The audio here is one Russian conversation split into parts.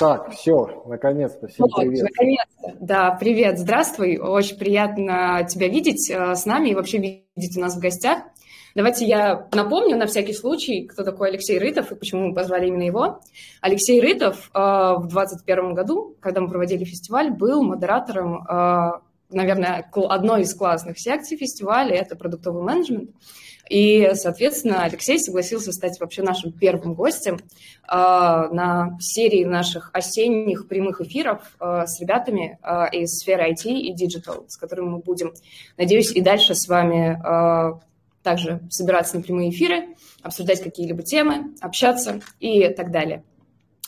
Так, все, наконец-то, всем вот, привет. Наконец-то, да, привет, здравствуй, очень приятно тебя видеть э, с нами и вообще видеть у нас в гостях. Давайте я напомню на всякий случай, кто такой Алексей Рытов и почему мы позвали именно его. Алексей Рытов э, в 2021 году, когда мы проводили фестиваль, был модератором, э, наверное, одной из классных секций фестиваля, это продуктовый менеджмент. И, соответственно, Алексей согласился стать вообще нашим первым гостем э, на серии наших осенних прямых эфиров э, с ребятами э, из сферы IT и Digital, с которыми мы будем, надеюсь, и дальше с вами э, также собираться на прямые эфиры, обсуждать какие-либо темы, общаться и так далее.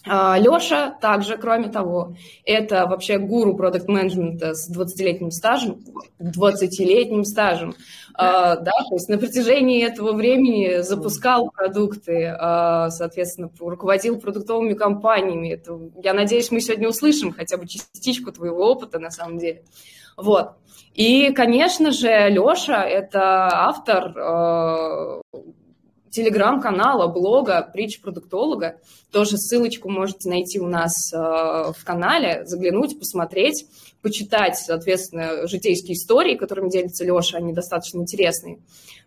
А, Леша также, кроме того, это вообще гуру продукт менеджмента с 20-летним стажем, 20-летним стажем, а, да, то есть на протяжении этого времени запускал продукты, а, соответственно, руководил продуктовыми компаниями. Это, я надеюсь, мы сегодня услышим хотя бы частичку твоего опыта на самом деле. Вот. И, конечно же, Леша – это автор телеграм-канала, блога «Притч продуктолога». Тоже ссылочку можете найти у нас э, в канале, заглянуть, посмотреть, почитать, соответственно, житейские истории, которыми делится Леша, они достаточно интересные.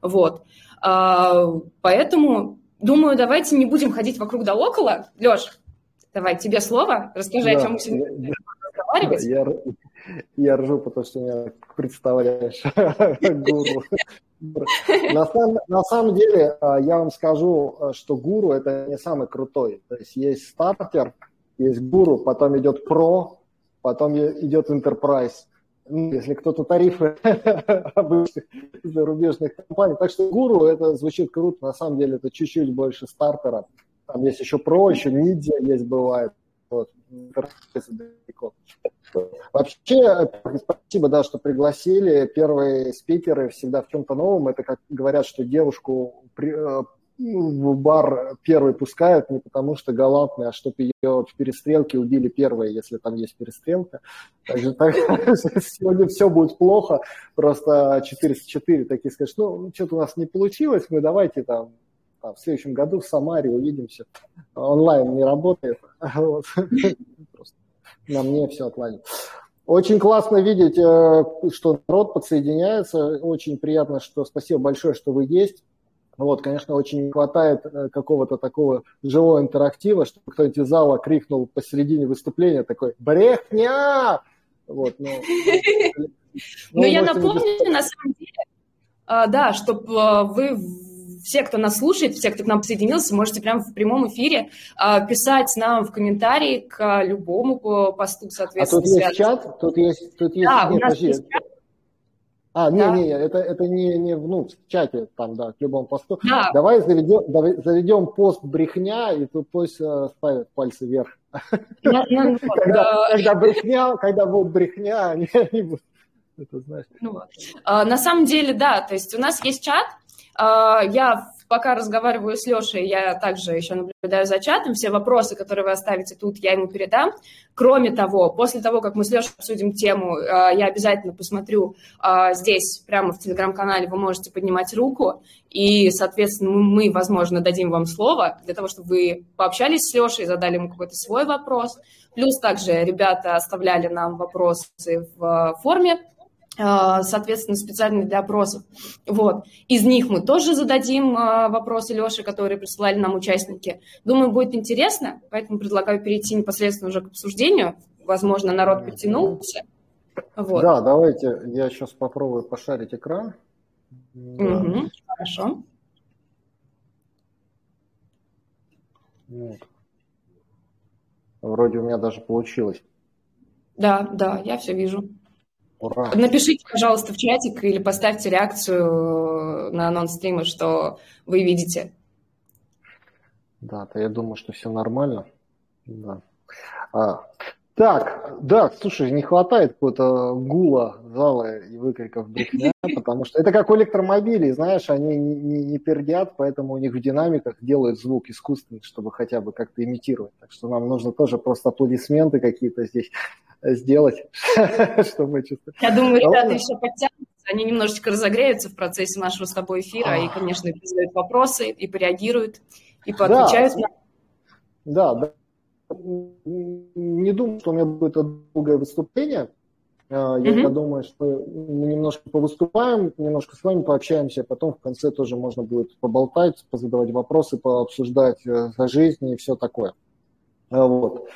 Вот. А, поэтому, думаю, давайте не будем ходить вокруг да около. Леш, давай, тебе слово, расскажи, да, о чем мы сегодня будем разговаривать. Я, я ржу, потому что меня представляешь гуру. На самом, на самом деле, а, я вам скажу, а, что гуру – это не самый крутой. То есть есть стартер, есть гуру, потом идет про, потом идет enterprise. Ну, если кто-то тарифы обычных зарубежных компаний. Так что гуру – это звучит круто. На самом деле это чуть-чуть больше стартера. Там есть еще про, еще ниндзя есть бывает. Вообще, спасибо, да, что пригласили. Первые спикеры всегда в чем-то новом. Это как говорят, что девушку при, э, в бар первый пускают не потому, что галантный, а чтобы ее в перестрелке убили первые, если там есть перестрелка. Также так, сегодня все будет плохо, просто 404 такие скажут, ну, что-то у нас не получилось, мы давайте там в следующем году в Самаре увидимся. Онлайн не работает. Вот. Просто на мне все отладит. Очень классно видеть, э, что народ подсоединяется. Очень приятно, что спасибо большое, что вы есть. Вот, конечно, очень не хватает э, какого-то такого живого интерактива, чтобы кто-нибудь из зала крикнул посередине выступления такой «Брехня!» Вот, ну, ну, ну я напомню, на самом деле, а, да, чтобы э, вы все, кто нас слушает, все, кто к нам присоединился, можете прямо в прямом эфире э, писать нам в комментарии к любому посту, соответственно. А тут есть чат? Тут есть, тут есть... Да, нет, у нас подожди. есть чат. А, не, да. не, это, это не, не ну, в чате, там, да, к любому посту. Да. Давай заведем, давай, заведем пост брехня, и тут пусть э, ставят пальцы вверх. Ну, ну, когда, когда брехня, когда будет брехня, они, они будут, это знаешь. Ну, а, на самом деле, да, то есть у нас есть чат, а, я пока разговариваю с Лешей, я также еще наблюдаю за чатом. Все вопросы, которые вы оставите тут, я ему передам. Кроме того, после того, как мы с Лешей обсудим тему, а, я обязательно посмотрю а, здесь, прямо в телеграм-канале, вы можете поднимать руку, и, соответственно, мы, возможно, дадим вам слово для того, чтобы вы пообщались с Лешей, задали ему какой-то свой вопрос. Плюс также ребята оставляли нам вопросы в форме а, соответственно, специально для опросов. Вот. Из них мы тоже зададим а, вопросы Леше, которые присылали нам участники. Думаю, будет интересно, поэтому предлагаю перейти непосредственно уже к обсуждению. Возможно, народ подтянулся. Вот. Да, давайте я сейчас попробую пошарить экран. Угу, хорошо. Вот. Вроде у меня даже получилось. Да, да, я все вижу. Ура. Напишите, пожалуйста, в чатик или поставьте реакцию на анонс стрима, что вы видите. Да, то я думаю, что все нормально. Да. А, так, да, слушай, не хватает какого-то гула зала и выкриков брехня, потому что это как у электромобилей, знаешь, они не, не, не пердят, поэтому у них в динамиках делают звук искусственный, чтобы хотя бы как-то имитировать. Так что нам нужно тоже просто аплодисменты какие-то здесь сделать, чтобы чувствовать. Я думаю, ребята еще подтянутся они немножечко разогреются в процессе нашего с тобой эфира и, конечно, задают вопросы, и пореагируют, и поотвечают. Да, да. Не думаю, что у меня будет долгое выступление. А, я mm-hmm. думаю, что мы немножко повыступаем, немножко с вами пообщаемся, а потом в конце тоже можно будет поболтать, позадавать вопросы, пообсуждать э, за жизнь и все такое. Вот.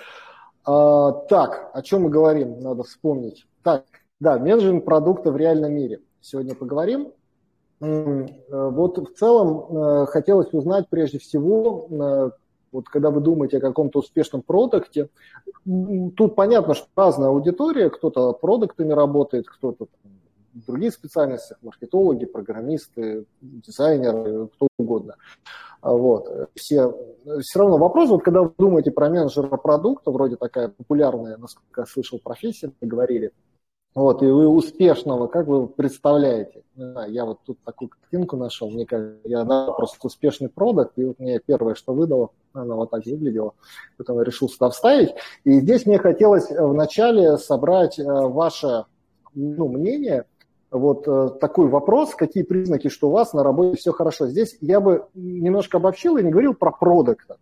А, так, о чем мы говорим, надо вспомнить. Так, да, менеджмент продукта в реальном мире. Сегодня поговорим. Э, вот в целом э, хотелось узнать прежде всего, вот когда вы думаете о каком-то успешном продукте, тут понятно, что разная аудитория, кто-то продуктами работает, кто-то других специальностях, маркетологи, программисты, дизайнеры, кто угодно. А вот. Все, все равно вопрос, вот когда вы думаете про менеджера продукта, вроде такая популярная, насколько я слышал, профессия, говорили, вот, и вы успешного, как вы представляете? Я вот тут такую картинку нашел, мне кажется, я да, просто успешный продукт, и вот мне первое, что выдало, она вот так выглядела, потом я решил сюда вставить. И здесь мне хотелось вначале собрать э, ваше ну, мнение, вот э, такой вопрос, какие признаки, что у вас на работе все хорошо. Здесь я бы немножко обобщил и не говорил про продукта.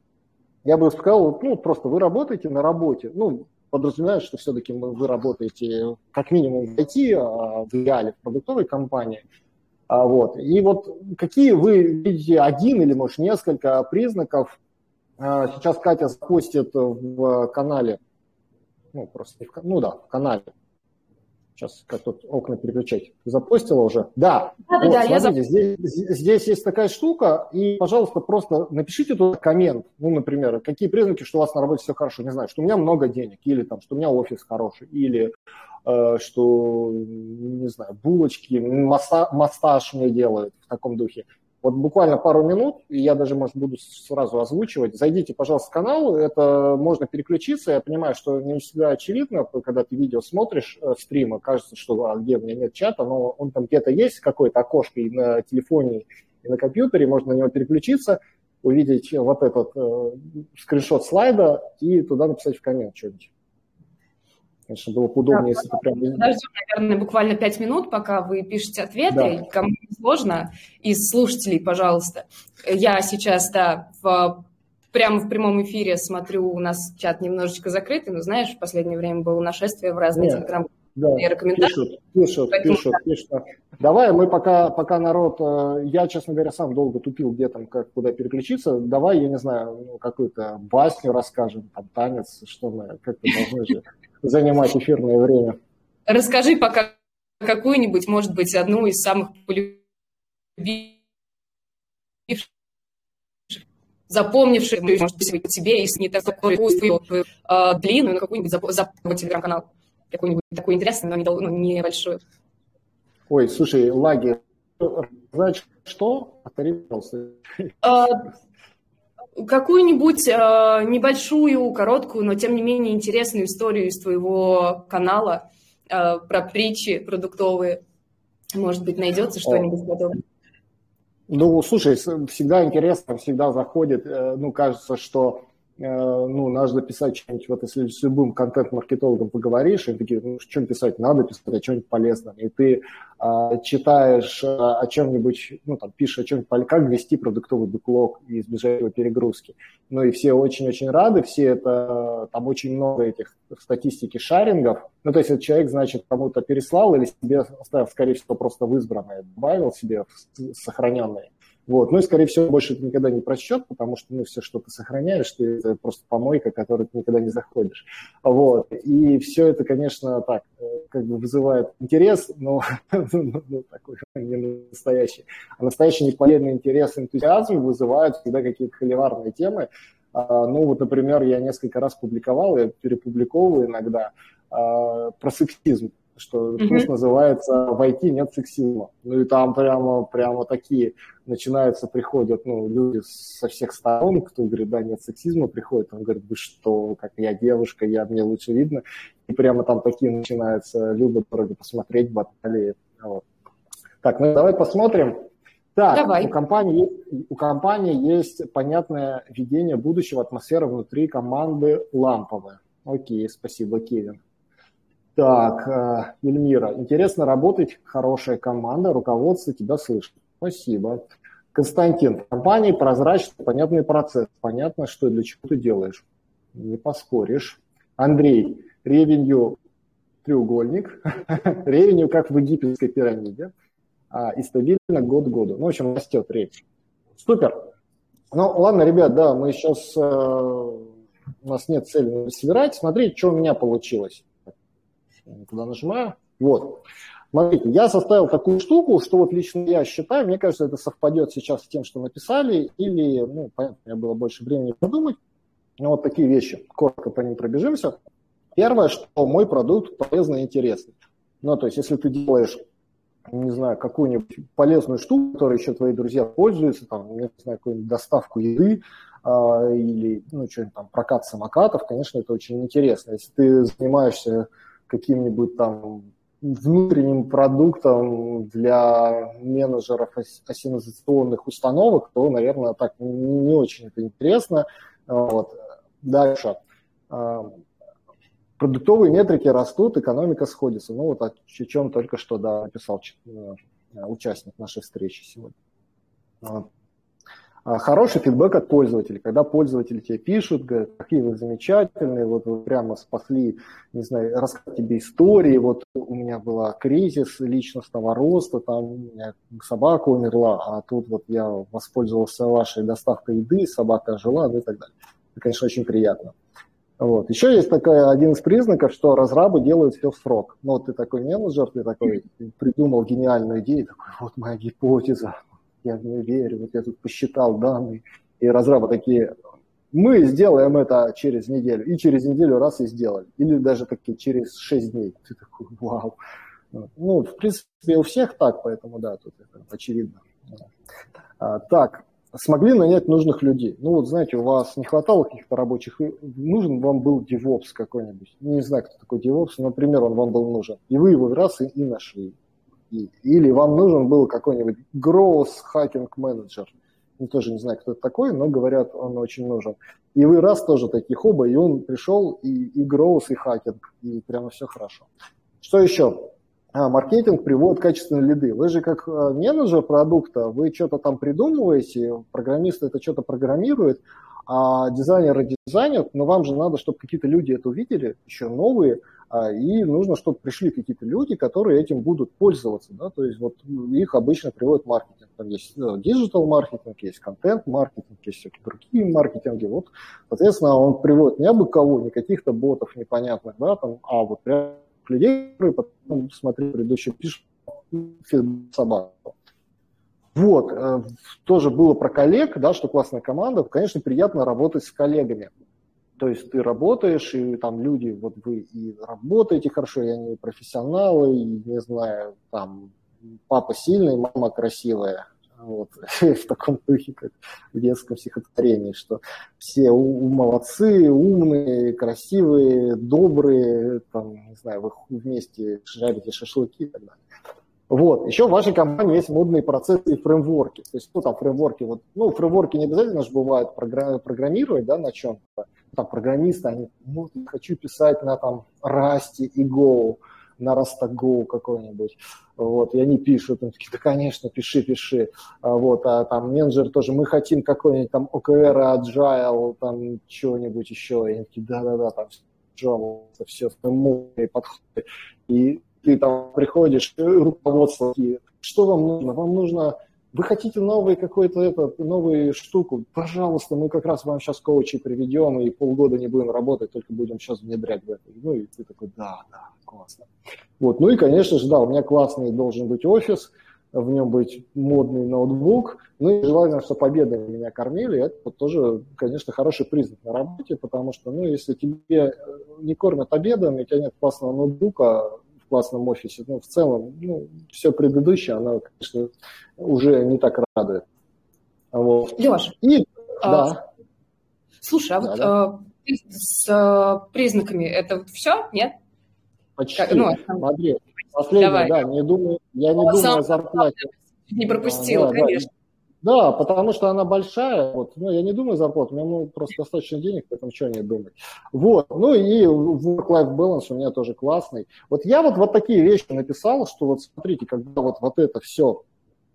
Я бы сказал, ну, просто вы работаете на работе. Ну, подразумевает, что все-таки вы работаете как минимум в IT, а в идеале в продуктовой компании. А вот. И вот какие вы видите один или, может, несколько признаков, а, сейчас Катя запустит в канале, ну, просто, ну да, в канале, Сейчас как тут окна переключать. Запостила уже? Да. Да, вот, да, смотрите, я... здесь, здесь есть такая штука, и, пожалуйста, просто напишите тут коммент. Ну, например, какие признаки, что у вас на работе все хорошо. Не знаю, что у меня много денег, или там, что у меня офис хороший, или э, что, не знаю, булочки, массаж мне делают в таком духе. Вот буквально пару минут, и я даже, может, буду сразу озвучивать. Зайдите, пожалуйста, в канал, это можно переключиться. Я понимаю, что не всегда очевидно, когда ты видео смотришь э, стрима, кажется, что а, где у меня нет чата, но он там где-то есть, какое-то окошко и на телефоне, и на компьютере, можно на него переключиться, увидеть вот этот э, скриншот слайда и туда написать в коммент что-нибудь. Конечно, было бы удобнее, да, если ты прям... Подождем, наверное, буквально пять минут, пока вы пишете ответы. Да. Кому сложно, из слушателей, пожалуйста. Я сейчас, да, в, прямо в прямом эфире смотрю, у нас чат немножечко закрытый, но, знаешь, в последнее время было нашествие в разные телеграм да, пишут, пишут, Поэтому... пишут, пишут. Давай мы пока, пока народ, э, я, честно говоря, сам долго тупил, где там, как, куда переключиться. Давай, я не знаю, ну, какую-то басню расскажем, там, танец, что мы, как-то должны же занимать эфирное время. Расскажи пока какую-нибудь, может быть, одну из самых полюбивших, запомнивших, может быть, тебе, если не такой э, длинную, но какую-нибудь запомнить телеграм-канал, какую-нибудь такую интересную, но не, ну, небольшую. Ой, слушай, лаги, значит, что? Повтори, пожалуйста. А, какую-нибудь э, небольшую, короткую, но тем не менее интересную историю из твоего канала э, про притчи продуктовые. Может быть, найдется что-нибудь подобное. Ну, слушай, всегда интересно, всегда заходит. Э, ну, кажется, что ну, надо записать что-нибудь, вот если с любым контент-маркетологом поговоришь, они такие, ну, что писать, надо писать о чем-нибудь полезном, и ты а, читаешь а, о чем-нибудь, ну, там, пишешь о чем-нибудь, как вести продуктовый бэклог и избежать его перегрузки. Ну, и все очень-очень рады, все это, там очень много этих статистики шарингов, ну, то есть этот человек, значит, кому-то переслал или себе оставил, скорее всего, просто в избранное, добавил себе в сохраненные, вот. Ну и, скорее всего, больше это никогда не просчет, потому что ну, все, что ты сохраняешь, ты, это просто помойка, которой ты никогда не заходишь. Вот. И все это, конечно, так, э, как бы вызывает интерес, но ну, ну, такой не настоящий. А настоящий неполезный интерес, энтузиазм вызывают всегда какие-то холиварные темы. А, ну, вот, например, я несколько раз публиковал, я перепубликовываю иногда а, про сексизм что mm-hmm. курс называется «В IT нет сексизма». Ну и там прямо, прямо такие начинаются, приходят ну, люди со всех сторон, кто говорит, да, нет сексизма, приходит, он говорит, вы что, как я девушка, я, мне лучше видно. И прямо там такие начинаются, любят вроде посмотреть баталии. Вот. Так, ну давай посмотрим. Так, Давай. У, компании, у компании есть понятное видение будущего, атмосфера внутри команды ламповая. Окей, спасибо, Кевин. Так, э, Эльмира, интересно работать, хорошая команда, руководство тебя слышит. Спасибо. Константин, в компании прозрачный, понятный процесс. Понятно, что и для чего ты делаешь. Не поспоришь. Андрей, ревенью треугольник. ревенью как в египетской пирамиде. А, и стабильно год к году. Ну, в общем, растет речь. Супер. Ну, ладно, ребят, да, мы сейчас... Э, у нас нет цели собирать. Смотрите, что у меня получилось. Туда нажимаю. Вот. Смотрите, я составил такую штуку, что вот лично я считаю, мне кажется, это совпадет сейчас с тем, что написали, или, ну, понятно, у меня было больше времени подумать. Но вот такие вещи, коротко по ним пробежимся. Первое, что мой продукт полезный и интересный. Ну, то есть, если ты делаешь, не знаю, какую-нибудь полезную штуку, которой еще твои друзья пользуются, там, не знаю, какую-нибудь доставку еды, а, или, ну, что-нибудь там, прокат самокатов, конечно, это очень интересно. Если ты занимаешься каким-нибудь там внутренним продуктом для менеджеров ассинизационных установок, то, наверное, так не очень это интересно. Вот. Дальше. А, продуктовые метрики растут, экономика сходится. Ну, вот о чем только что да, написал участник нашей встречи сегодня. Хороший фидбэк от пользователей, когда пользователи тебе пишут, говорят, какие вы замечательные, вот вы прямо спасли, не знаю, рассказать тебе истории, вот у меня был кризис личностного роста, там у меня собака умерла, а тут вот я воспользовался вашей доставкой еды, собака жила, ну и так далее. Это, конечно, очень приятно. Вот. Еще есть такой один из признаков, что разрабы делают все в срок. Ну, вот ты такой менеджер, ты такой придумал гениальную идею, такой, вот моя гипотеза, я в нее верю, вот я тут посчитал данные, и разрабы такие, мы сделаем это через неделю, и через неделю раз и сделали, или даже такие через 6 дней. Ты такой, вау. Ну, в принципе, у всех так, поэтому да, тут это очевидно. А, так, смогли нанять нужных людей. Ну вот, знаете, у вас не хватало каких-то рабочих, нужен вам был DevOps какой-нибудь. Не знаю, кто такой DevOps, но, например, он вам был нужен. И вы его раз и, и нашли или вам нужен был какой-нибудь growth hacking manager. Я тоже не знаю, кто это такой, но говорят, он очень нужен. И вы раз тоже таких оба, и он пришел, и, и growth, и хакинг, и прямо все хорошо. Что еще? А, маркетинг приводит качественные лиды. Вы же как а, менеджер продукта, вы что-то там придумываете, программист это что-то программирует, а дизайнеры дизайнят, но вам же надо, чтобы какие-то люди это увидели, еще новые, и нужно, чтобы пришли какие-то люди, которые этим будут пользоваться. Да? То есть вот их обычно приводит маркетинг. Там есть digital маркетинг, есть контент-маркетинг, есть всякие другие маркетинги. Вот, соответственно, он приводит не абы кого, не каких-то ботов непонятных, да, там, а вот прям людей, которые потом, смотри, предыдущий пишут собаку. Вот, э, тоже было про коллег, да, что классная команда. Конечно, приятно работать с коллегами. То есть ты работаешь, и там люди, вот вы и работаете хорошо, и они профессионалы, и, не знаю, там папа сильный, мама красивая. Вот, в таком духе, как в детском стихотворении, что все у, молодцы, умные, красивые, добрые, там, не знаю, вы вместе жарите шашлыки и так далее. Вот. Еще в вашей компании есть модные процессы и фреймворки. То есть, ну, там фреймворки, вот, ну, фреймворки не обязательно же бывают программировать, да, на чем-то. Там программисты, они, ну, хочу писать на там Rust и Go, на Rust какой-нибудь. Вот, и они пишут, они такие, да, конечно, пиши, пиши. А, вот, а там менеджер тоже, мы хотим какой-нибудь там OKR, Agile, там чего-нибудь еще. И они такие, да-да-да, там Java, все модные подходы. И ты там приходишь, руководство, что вам нужно? Вам нужно, вы хотите новый какой-то этот, новую штуку? Пожалуйста, мы как раз вам сейчас коучи приведем и полгода не будем работать, только будем сейчас внедрять в это. Ну и ты такой, да, да, классно. Вот, ну и, конечно же, да, у меня классный должен быть офис, в нем быть модный ноутбук, ну и желательно, чтобы победами меня кормили, это тоже, конечно, хороший признак на работе, потому что, ну, если тебе не кормят обедом, у тебя нет классного ноутбука, классном офисе. Но в целом, ну, все предыдущее, оно, конечно, уже не так радует. Вот. Леш, И, а, да. слушай, а да, вот да. А, с а, признаками это все, нет? Почти. Как, ну, Смотри, последнее, Давай. да, не думаю, я не О, думаю о зарплате. Не пропустила, да, конечно. Да. Потому что она большая. Вот. Ну, я не думаю зарплату, у меня ну, просто достаточно денег, поэтому что не думать. Вот. Ну и work-life balance у меня тоже классный. Вот я вот, вот такие вещи написал, что вот смотрите, когда вот, вот это все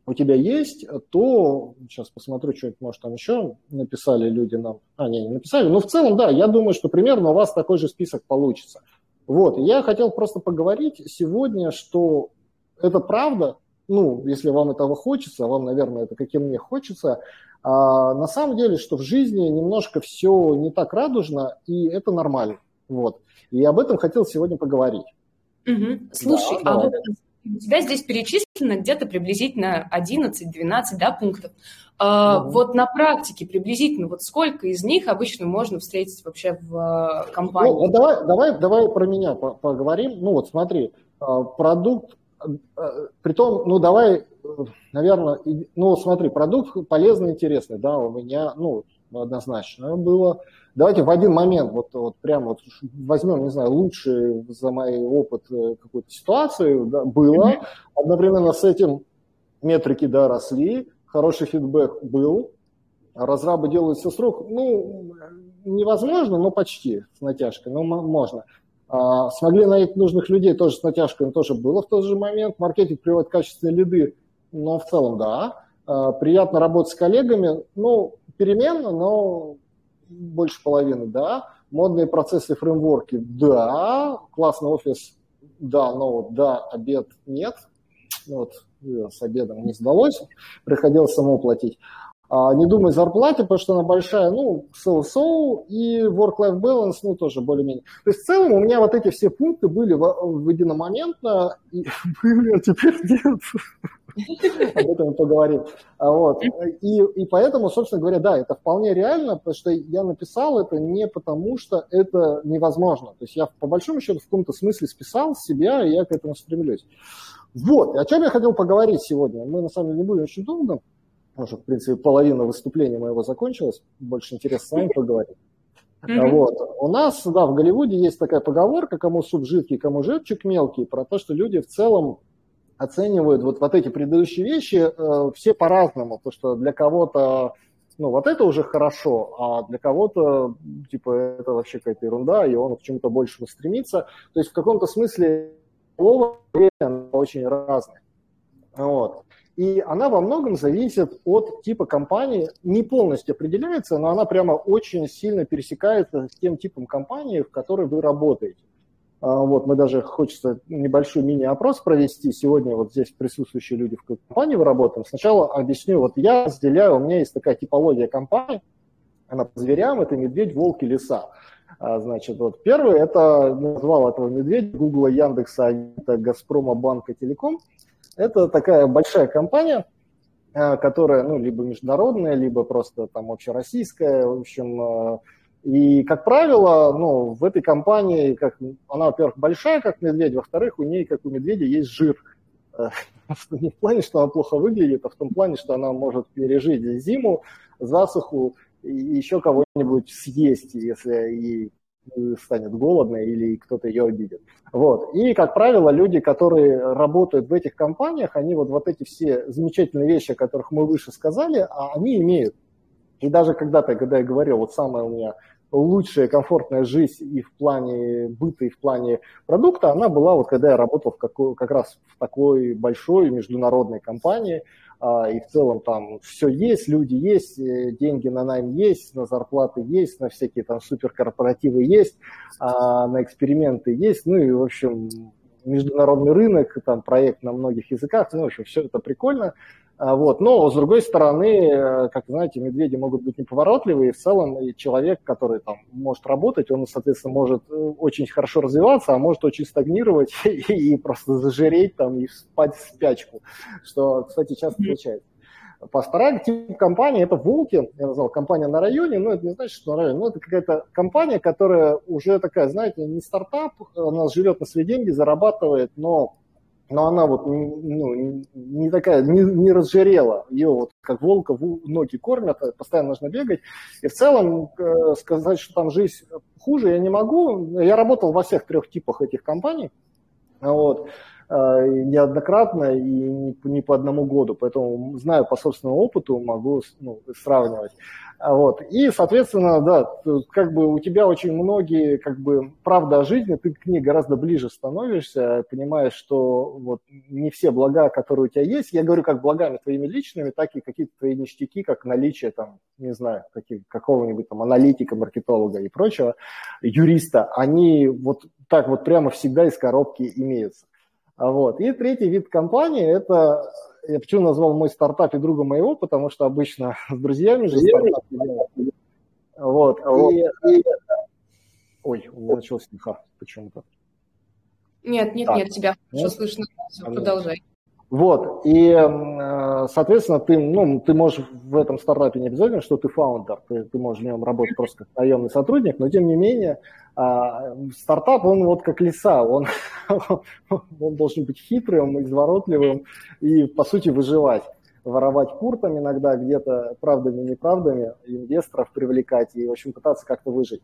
у тебя есть, то сейчас посмотрю, что-нибудь, может, там еще написали люди нам. А, не, не написали. Но в целом, да, я думаю, что примерно у вас такой же список получится. Вот, я хотел просто поговорить сегодня, что это правда, ну, если вам этого хочется, вам, наверное, это как и мне хочется, а на самом деле, что в жизни немножко все не так радужно, и это нормально. Вот. И об этом хотел сегодня поговорить. Угу. Слушай, да, а вот у тебя здесь перечислено где-то приблизительно 11-12 да, пунктов. А, угу. Вот на практике приблизительно, вот сколько из них обычно можно встретить вообще в а, компании? Ну, давай, давай, давай про меня поговорим. Ну вот смотри, а, продукт Притом, ну давай, наверное, ну смотри, продукт полезный, интересный, да, у меня, ну, однозначно было. Давайте в один момент, вот, вот прямо вот возьмем, не знаю, лучший за мой опыт э, какую-то ситуацию, да, было. Одновременно с этим метрики, да, росли, хороший фидбэк был, разрабы делаются с рук, ну, невозможно, но почти с натяжкой, но можно. А, смогли найти нужных людей тоже с натяжкой, тоже было в тот же момент. Маркетинг приводит качественные лиды, но в целом да. А, приятно работать с коллегами, ну, переменно, но больше половины, да. Модные процессы, фреймворки, да. Классный офис, да, но вот да, обед нет. Вот э, с обедом не сдалось, приходилось само платить. А, не думай зарплате, потому что она большая, ну, so-so, и work-life balance, ну, тоже более-менее. То есть в целом у меня вот эти все пункты были в, в единомоментно, и были, а теперь нет. Об этом поговорим. А вот. И, и поэтому, собственно говоря, да, это вполне реально, потому что я написал это не потому, что это невозможно. То есть я по большому счету в каком-то смысле списал себя, и я к этому стремлюсь. Вот, о чем я хотел поговорить сегодня. Мы, на самом деле, не будем очень долго уже, в принципе, половина выступления моего закончилась. Больше интересно с вами поговорить. Mm-hmm. Вот. У нас, да, в Голливуде есть такая поговорка, кому суп жидкий, кому жирчик мелкий, про то, что люди в целом оценивают вот, вот эти предыдущие вещи э, все по-разному. То, что для кого-то, ну, вот это уже хорошо, а для кого-то, типа, это вообще какая-то ерунда, и он к чему-то большему стремится. То есть в каком-то смысле слово очень разное. Вот. И она во многом зависит от типа компании, не полностью определяется, но она прямо очень сильно пересекается с тем типом компании, в которой вы работаете. А, вот, мы даже хочется небольшой мини-опрос провести. Сегодня вот здесь присутствующие люди в компании вы работаем. Сначала объясню, вот я разделяю, у меня есть такая типология компании, она по зверям, это медведь, волк и лиса. А, значит, вот первый, это назвал этого медведя, Гугла, Яндекса, Газпрома, Банка, Телеком. Это такая большая компания, э, которая, ну, либо международная, либо просто там общероссийская, в общем, э, и, как правило, ну, в этой компании, как, она, во-первых, большая, как медведь, во-вторых, у нее, как у медведя, есть жир. Э, не в плане, что она плохо выглядит, а в том плане, что она может пережить зиму, засуху и еще кого-нибудь съесть, если ей станет голодно или кто-то ее обидит. Вот. И, как правило, люди, которые работают в этих компаниях, они вот, вот эти все замечательные вещи, о которых мы выше сказали, а они имеют. И даже когда-то, когда я говорил, вот самая у меня лучшая комфортная жизнь и в плане быта, и в плане продукта, она была вот когда я работал в какой, как раз в такой большой международной компании, и в целом там все есть, люди есть, э, деньги на найм есть, на зарплаты есть, на всякие там суперкорпоративы есть, а, на эксперименты есть, ну и, в общем, международный рынок, там проект на многих языках, ну, в общем, все это прикольно. А, вот. Но, с другой стороны, э, как знаете, медведи могут быть неповоротливые, и в целом и человек, который там может работать, он, соответственно, может э, очень хорошо развиваться, а может очень стагнировать и, просто зажиреть там и спать в спячку, что, кстати, часто случается. Вторая тип компании – это волки, я назвал компания на районе, но это не значит, что на районе, но это какая-то компания, которая уже такая, знаете, не стартап, она живет на свои деньги, зарабатывает, но но она вот ну, не такая, не, не разжирела. Ее вот как волка ноги кормят, постоянно нужно бегать. И в целом э, сказать, что там жизнь хуже, я не могу. Я работал во всех трех типах этих компаний. Вот. Неоднократно и не по одному году, поэтому знаю по собственному опыту, могу ну, сравнивать. А вот. И, соответственно, да, как бы у тебя очень многие, как бы, правда о жизни, ты к ней гораздо ближе становишься, понимаешь, что вот не все блага, которые у тебя есть, я говорю как благами твоими личными, так и какие-то твои ништяки, как наличие там, не знаю, каких, какого-нибудь там аналитика, маркетолога и прочего, юриста, они вот так вот прямо всегда из коробки имеются. А вот. И третий вид компании – это я почему назвал мой стартап и друга моего, потому что обычно с друзьями же стартап Вот. вот. И, и... Ой, начался смеха почему-то. Нет, нет, так. нет, тебя хорошо слышно. Все, продолжай. Вот, и, э, соответственно, ты, ну, ты можешь в этом стартапе не обязательно, что ты фаундер, ты, ты можешь в нем работать просто как наемный сотрудник, но тем не менее а, стартап, он вот как лиса, он, он должен быть хитрым, изворотливым и, по сути, выживать воровать куртом иногда, где-то правдами, неправдами, инвесторов привлекать и, в общем, пытаться как-то выжить.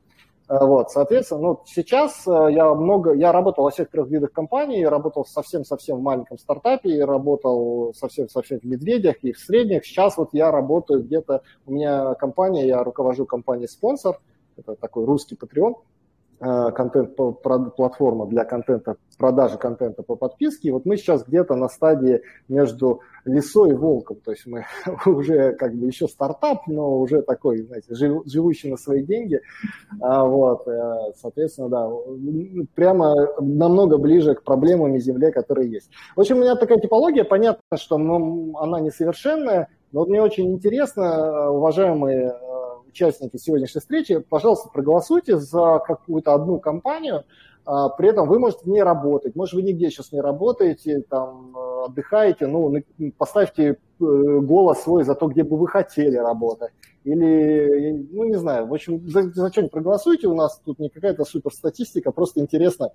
Э, вот, соответственно, ну, сейчас э, я много, я работал во всех трех видах компаний, работал совсем-совсем в маленьком стартапе, работал совсем-совсем в медведях и в средних. Сейчас вот я работаю где-то, у меня компания, я руковожу компанией спонсор, это такой русский патреон, Э, контент-платформа для контента, продажи контента по подписке. И вот мы сейчас где-то на стадии между лисой и волком. То есть мы уже как бы еще стартап, но уже такой, знаете, живущий на свои деньги. А вот, э, соответственно, да, прямо намного ближе к проблемам и земле, которые есть. В общем, у меня такая типология. Понятно, что ну, она несовершенная, но мне очень интересно, э, уважаемые участники сегодняшней встречи, пожалуйста, проголосуйте за какую-то одну компанию, а, при этом вы можете в ней работать. Может, вы нигде сейчас не работаете, там, э, отдыхаете, ну, поставьте э, голос свой за то, где бы вы хотели работать. Или, ну, не знаю, в общем, за, за что-нибудь проголосуйте, у нас тут не какая-то супер статистика, просто интересно.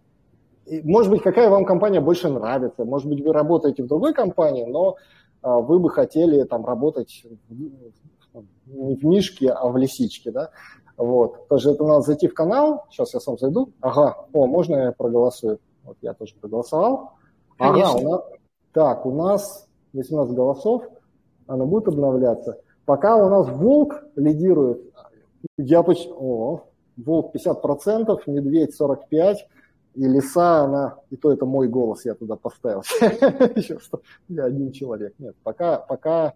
Может быть, какая вам компания больше нравится, может быть, вы работаете в другой компании, но а, вы бы хотели там работать не в Мишке, а в Лисичке, да, вот, тоже это надо зайти в канал, сейчас я сам зайду, ага, о, можно я проголосую, вот я тоже проголосовал, Конечно. ага, у нас, так, у нас 18 голосов, она будет обновляться, пока у нас Волк лидирует, я почти, о, Волк 50%, Медведь 45%, и лиса, она, и то это мой голос я туда поставил. Я один человек. Нет, пока, пока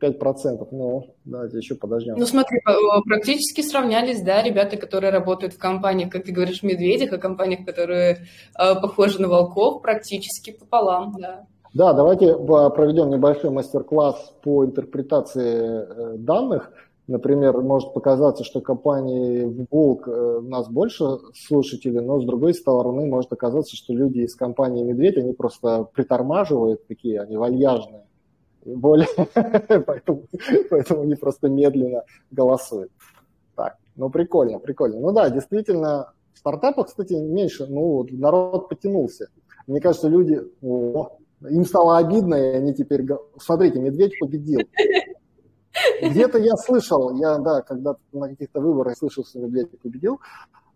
5%. Ну, давайте еще подождем. Ну, смотри, практически сравнялись, да, ребята, которые работают в компаниях, как ты говоришь, медведях, а компаниях, которые э, похожи на волков, практически пополам, да. Да, давайте проведем небольшой мастер-класс по интерпретации э, данных. Например, может показаться, что компании «Волк» э, у нас больше слушателей, но с другой стороны может оказаться, что люди из компании «Медведь», они просто притормаживают такие, они вальяжные более, поэтому, поэтому они просто медленно голосуют. Так, ну прикольно, прикольно. Ну да, действительно, в стартапах, кстати, меньше, ну народ потянулся. Мне кажется, люди, о, им стало обидно, и они теперь, смотрите, медведь победил. Где-то я слышал, я, да, когда-то на каких-то выборах слышал, что медведь победил.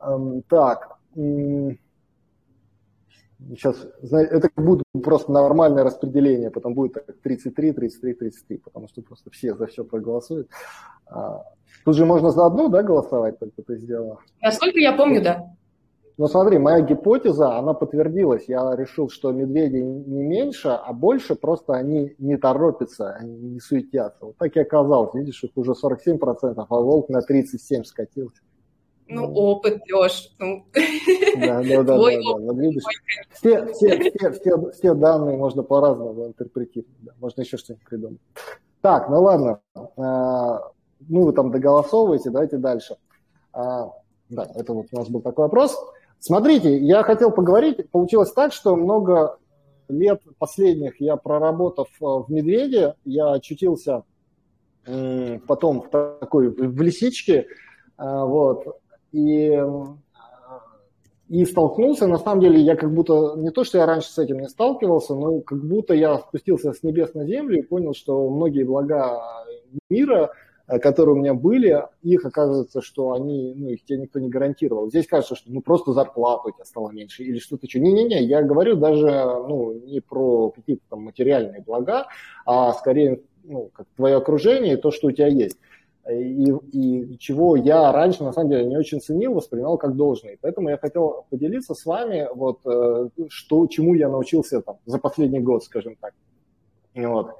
Эм, так, Сейчас, это будет просто нормальное распределение, потом будет 33, 33, 33, потому что просто все за все проголосуют. А, тут же можно за одну, да, голосовать, только ты сделала? Насколько я помню, да. Ну смотри, моя гипотеза, она подтвердилась. Я решил, что медведи не меньше, а больше, просто они не торопятся, они не суетятся. Вот так и оказалось. Видишь, их уже 47%, а волк на 37 скатился. Ну, опыт, Леш, ну. Да, да, да, Твой да, опыт. да. Вот видишь, все, все, все, все, все данные можно по-разному интерпретировать. Да. Можно еще что-нибудь придумать. Так, ну ладно. А, ну, вы там доголосовываете, давайте дальше. А, да, это вот у нас был такой вопрос. Смотрите, я хотел поговорить. Получилось так, что много лет последних я проработав в «Медведе», я очутился потом в такой в лисичке, а, вот, и, и столкнулся, на самом деле, я как будто, не то, что я раньше с этим не сталкивался, но как будто я спустился с небес на землю и понял, что многие блага мира э, которые у меня были, их оказывается, что они, ну, их тебе никто не гарантировал. Здесь кажется, что ну просто зарплата у тебя стала меньше или что-то еще. Не-не-не, я говорю даже ну, не про какие-то там материальные блага, а скорее ну, как твое окружение и то, что у тебя есть и, и чего я раньше, на самом деле, не очень ценил, воспринимал как должное. Поэтому я хотел поделиться с вами, вот, э, что, чему я научился там, за последний год, скажем так. Вот.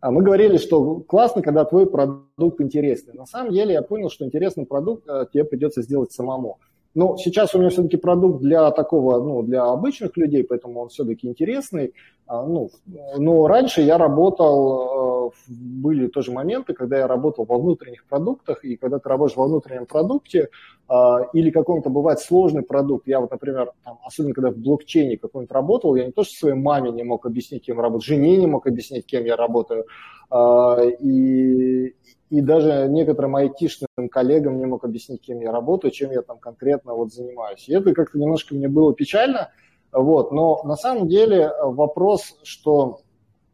А мы говорили, что классно, когда твой продукт интересный. На самом деле я понял, что интересный продукт э, тебе придется сделать самому. Но сейчас у меня все-таки продукт для такого, ну, для обычных людей, поэтому он все-таки интересный. А, ну, но раньше я работал, э, были тоже моменты, когда я работал во внутренних продуктах, и когда ты работаешь во внутреннем продукте, а, или какой-то бывает сложный продукт, я вот, например, там, особенно когда в блокчейне какой-нибудь работал, я не то, что своей маме не мог объяснить, кем работаю, жене не мог объяснить, кем я работаю, а, и, и даже некоторым айтишным коллегам не мог объяснить, кем я работаю, чем я там конкретно вот занимаюсь. И это как-то немножко мне было печально, вот, но на самом деле вопрос, что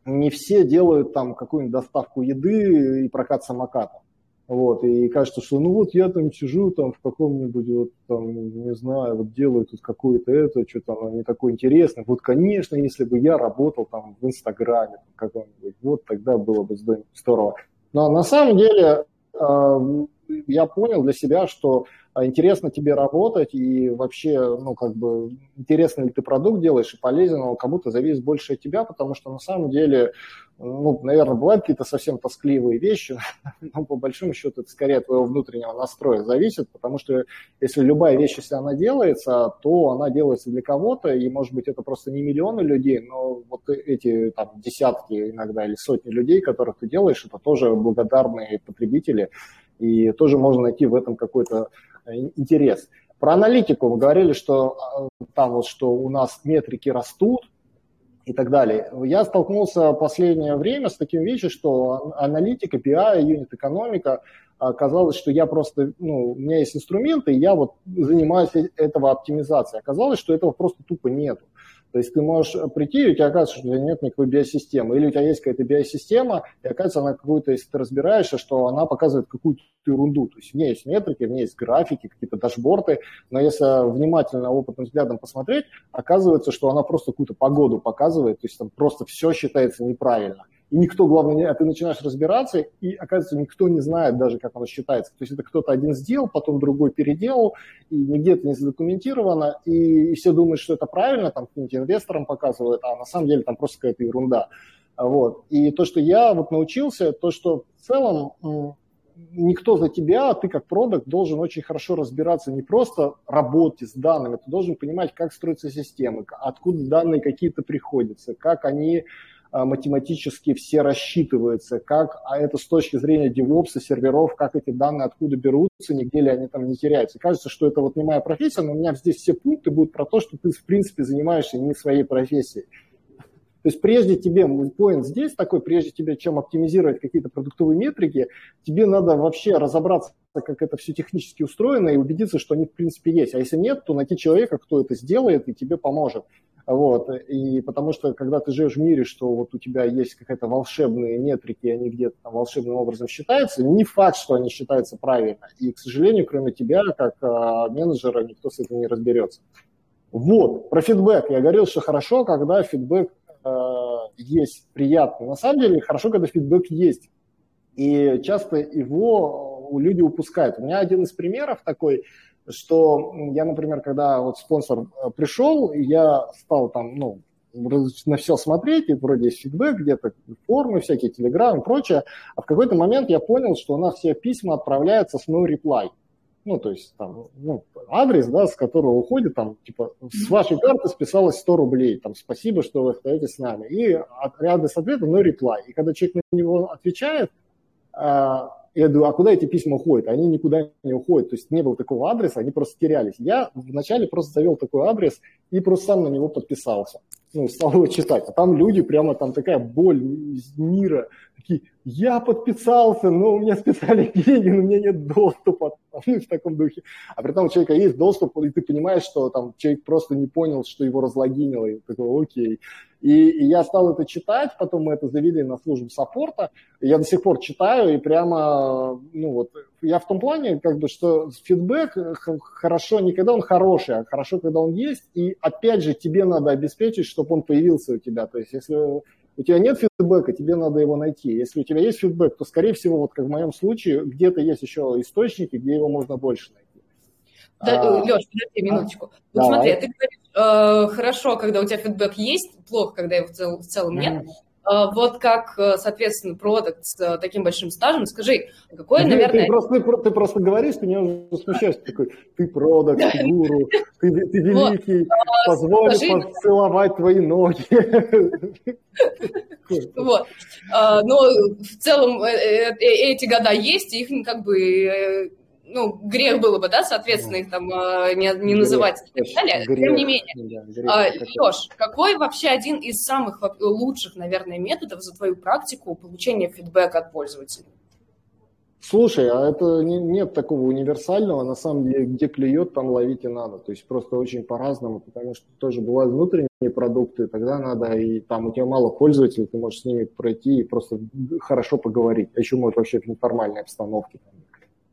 не все делают там какую-нибудь доставку еды и прокат самоката. Вот, и кажется, что ну вот я там сижу там в каком-нибудь, вот там, не знаю, вот делаю тут какое-то это, что-то оно не такое интересное. Вот, конечно, если бы я работал там в Инстаграме каком-нибудь, вот тогда было бы здорово. Но на самом деле э, я понял для себя, что а, интересно тебе работать и вообще, ну, как бы, интересно ли ты продукт делаешь и полезен он кому-то зависит больше от тебя, потому что на самом деле, ну, наверное, бывают какие-то совсем тоскливые вещи, но по большому счету это скорее от твоего внутреннего настроя зависит, потому что если любая вещь, если она делается, то она делается для кого-то, и, может быть, это просто не миллионы людей, но вот эти там десятки иногда или сотни людей, которых ты делаешь, это тоже благодарные потребители, и тоже можно найти в этом какой-то э, интерес. Про аналитику мы говорили, что э, там вот, что у нас метрики растут и так далее. Я столкнулся в последнее время с таким вещью, что аналитика, PI, юнит-экономика, оказалось, что я просто, ну, у меня есть инструменты, и я вот занимаюсь этого оптимизацией. Оказалось, что этого просто тупо нету. То есть ты можешь прийти, и у тебя оказывается, что у тебя нет никакой биосистемы. Или у тебя есть какая-то биосистема, и оказывается, она какую-то, если ты разбираешься, что она показывает какую-то ерунду. То есть в ней есть метрики, в ней есть графики, какие-то дашборды, но если внимательно, опытным взглядом посмотреть, оказывается, что она просто какую-то погоду показывает, то есть там просто все считается неправильно и никто, главное, а ты начинаешь разбираться, и, оказывается, никто не знает даже, как оно считается. То есть это кто-то один сделал, потом другой переделал, и нигде это не задокументировано, и, и все думают, что это правильно, там каким-нибудь инвесторам показывают, а на самом деле там просто какая-то ерунда. Вот. И то, что я вот научился, то, что в целом никто за тебя, а ты как продукт должен очень хорошо разбираться не просто работе с данными, ты должен понимать, как строятся системы, откуда данные какие-то приходятся, как они математически все рассчитываются, как а это с точки зрения DevOps, серверов, как эти данные откуда берутся, нигде ли они там не теряются. Кажется, что это вот не моя профессия, но у меня здесь все пункты будут про то, что ты в принципе занимаешься не своей профессией. То есть прежде тебе, point здесь такой, прежде тебе, чем оптимизировать какие-то продуктовые метрики, тебе надо вообще разобраться, как это все технически устроено и убедиться, что они в принципе есть. А если нет, то найти человека, кто это сделает и тебе поможет. Вот. И потому что, когда ты живешь в мире, что вот у тебя есть какая-то волшебные метрики, они где-то там волшебным образом считаются, не факт, что они считаются правильно. И, к сожалению, кроме тебя, как а, менеджера, никто с этим не разберется. Вот, про фидбэк. Я говорил, что хорошо, когда фидбэк э, есть приятный. На самом деле, хорошо, когда фидбэк есть. И часто его люди упускают. У меня один из примеров такой – что я, например, когда вот спонсор э, пришел, я стал там, ну, на все смотреть, и вроде есть фидбэк, где-то формы всякие, телеграм и прочее, а в какой-то момент я понял, что у нас все письма отправляются с no reply. Ну, то есть там, ну, адрес, да, с которого уходит, там, типа, с вашей карты списалось 100 рублей, там, спасибо, что вы остаетесь с нами. И адрес ответа no reply. И когда человек на него отвечает, а, я думаю, а куда эти письма уходят? Они никуда не уходят. То есть не было такого адреса, они просто терялись. Я вначале просто завел такой адрес и просто сам на него подписался. Ну, стал его читать. А там люди, прямо там такая боль из мира, такие, я подписался, но у меня специальный деньги, но у меня нет доступа, ну, в таком духе. А при том у человека есть доступ, и ты понимаешь, что там человек просто не понял, что его разлогинило, и такой, окей. И, и я стал это читать, потом мы это завели на службу саппорта, я до сих пор читаю, и прямо, ну вот, я в том плане, как бы, что фидбэк хорошо не когда он хороший, а хорошо, когда он есть, и опять же тебе надо обеспечить, чтобы он появился у тебя, то есть если у тебя нет фидбэка, тебе надо его найти. Если у тебя есть фидбэк, то, скорее всего, вот как в моем случае, где-то есть еще источники, где его можно больше найти. Да, а, Леш, подожди минуточку. Вот давай. смотри, ты говоришь, э, хорошо, когда у тебя фидбэк есть, плохо, когда его в, цел, в целом нет. Mm. А, вот как, э, соответственно, продукт с э, таким большим стажем, скажи, какой, ты, наверное... Ты просто, ты, ты просто говоришь, ты меня уже смущаешь, такой, ты продукт, ты гуру, ты, ты великий, вот. позволь Скажи... поцеловать твои ноги. Вот. А, но в целом э, эти года есть, их как бы ну, грех было бы, да, соответственно, их там э, не, не называть и так далее. Грех, Тем не менее, да, грех, а, Леш, какой вообще один из самых лучших, наверное, методов за твою практику получения фидбэка от пользователей? Слушай, а это не, нет такого универсального, на самом деле, где клюет, там ловить и надо. То есть просто очень по-разному, потому что тоже бывают внутренние продукты, тогда надо, и там у тебя мало пользователей, ты можешь с ними пройти и просто хорошо поговорить. А еще может вообще в неформальной обстановке там, а,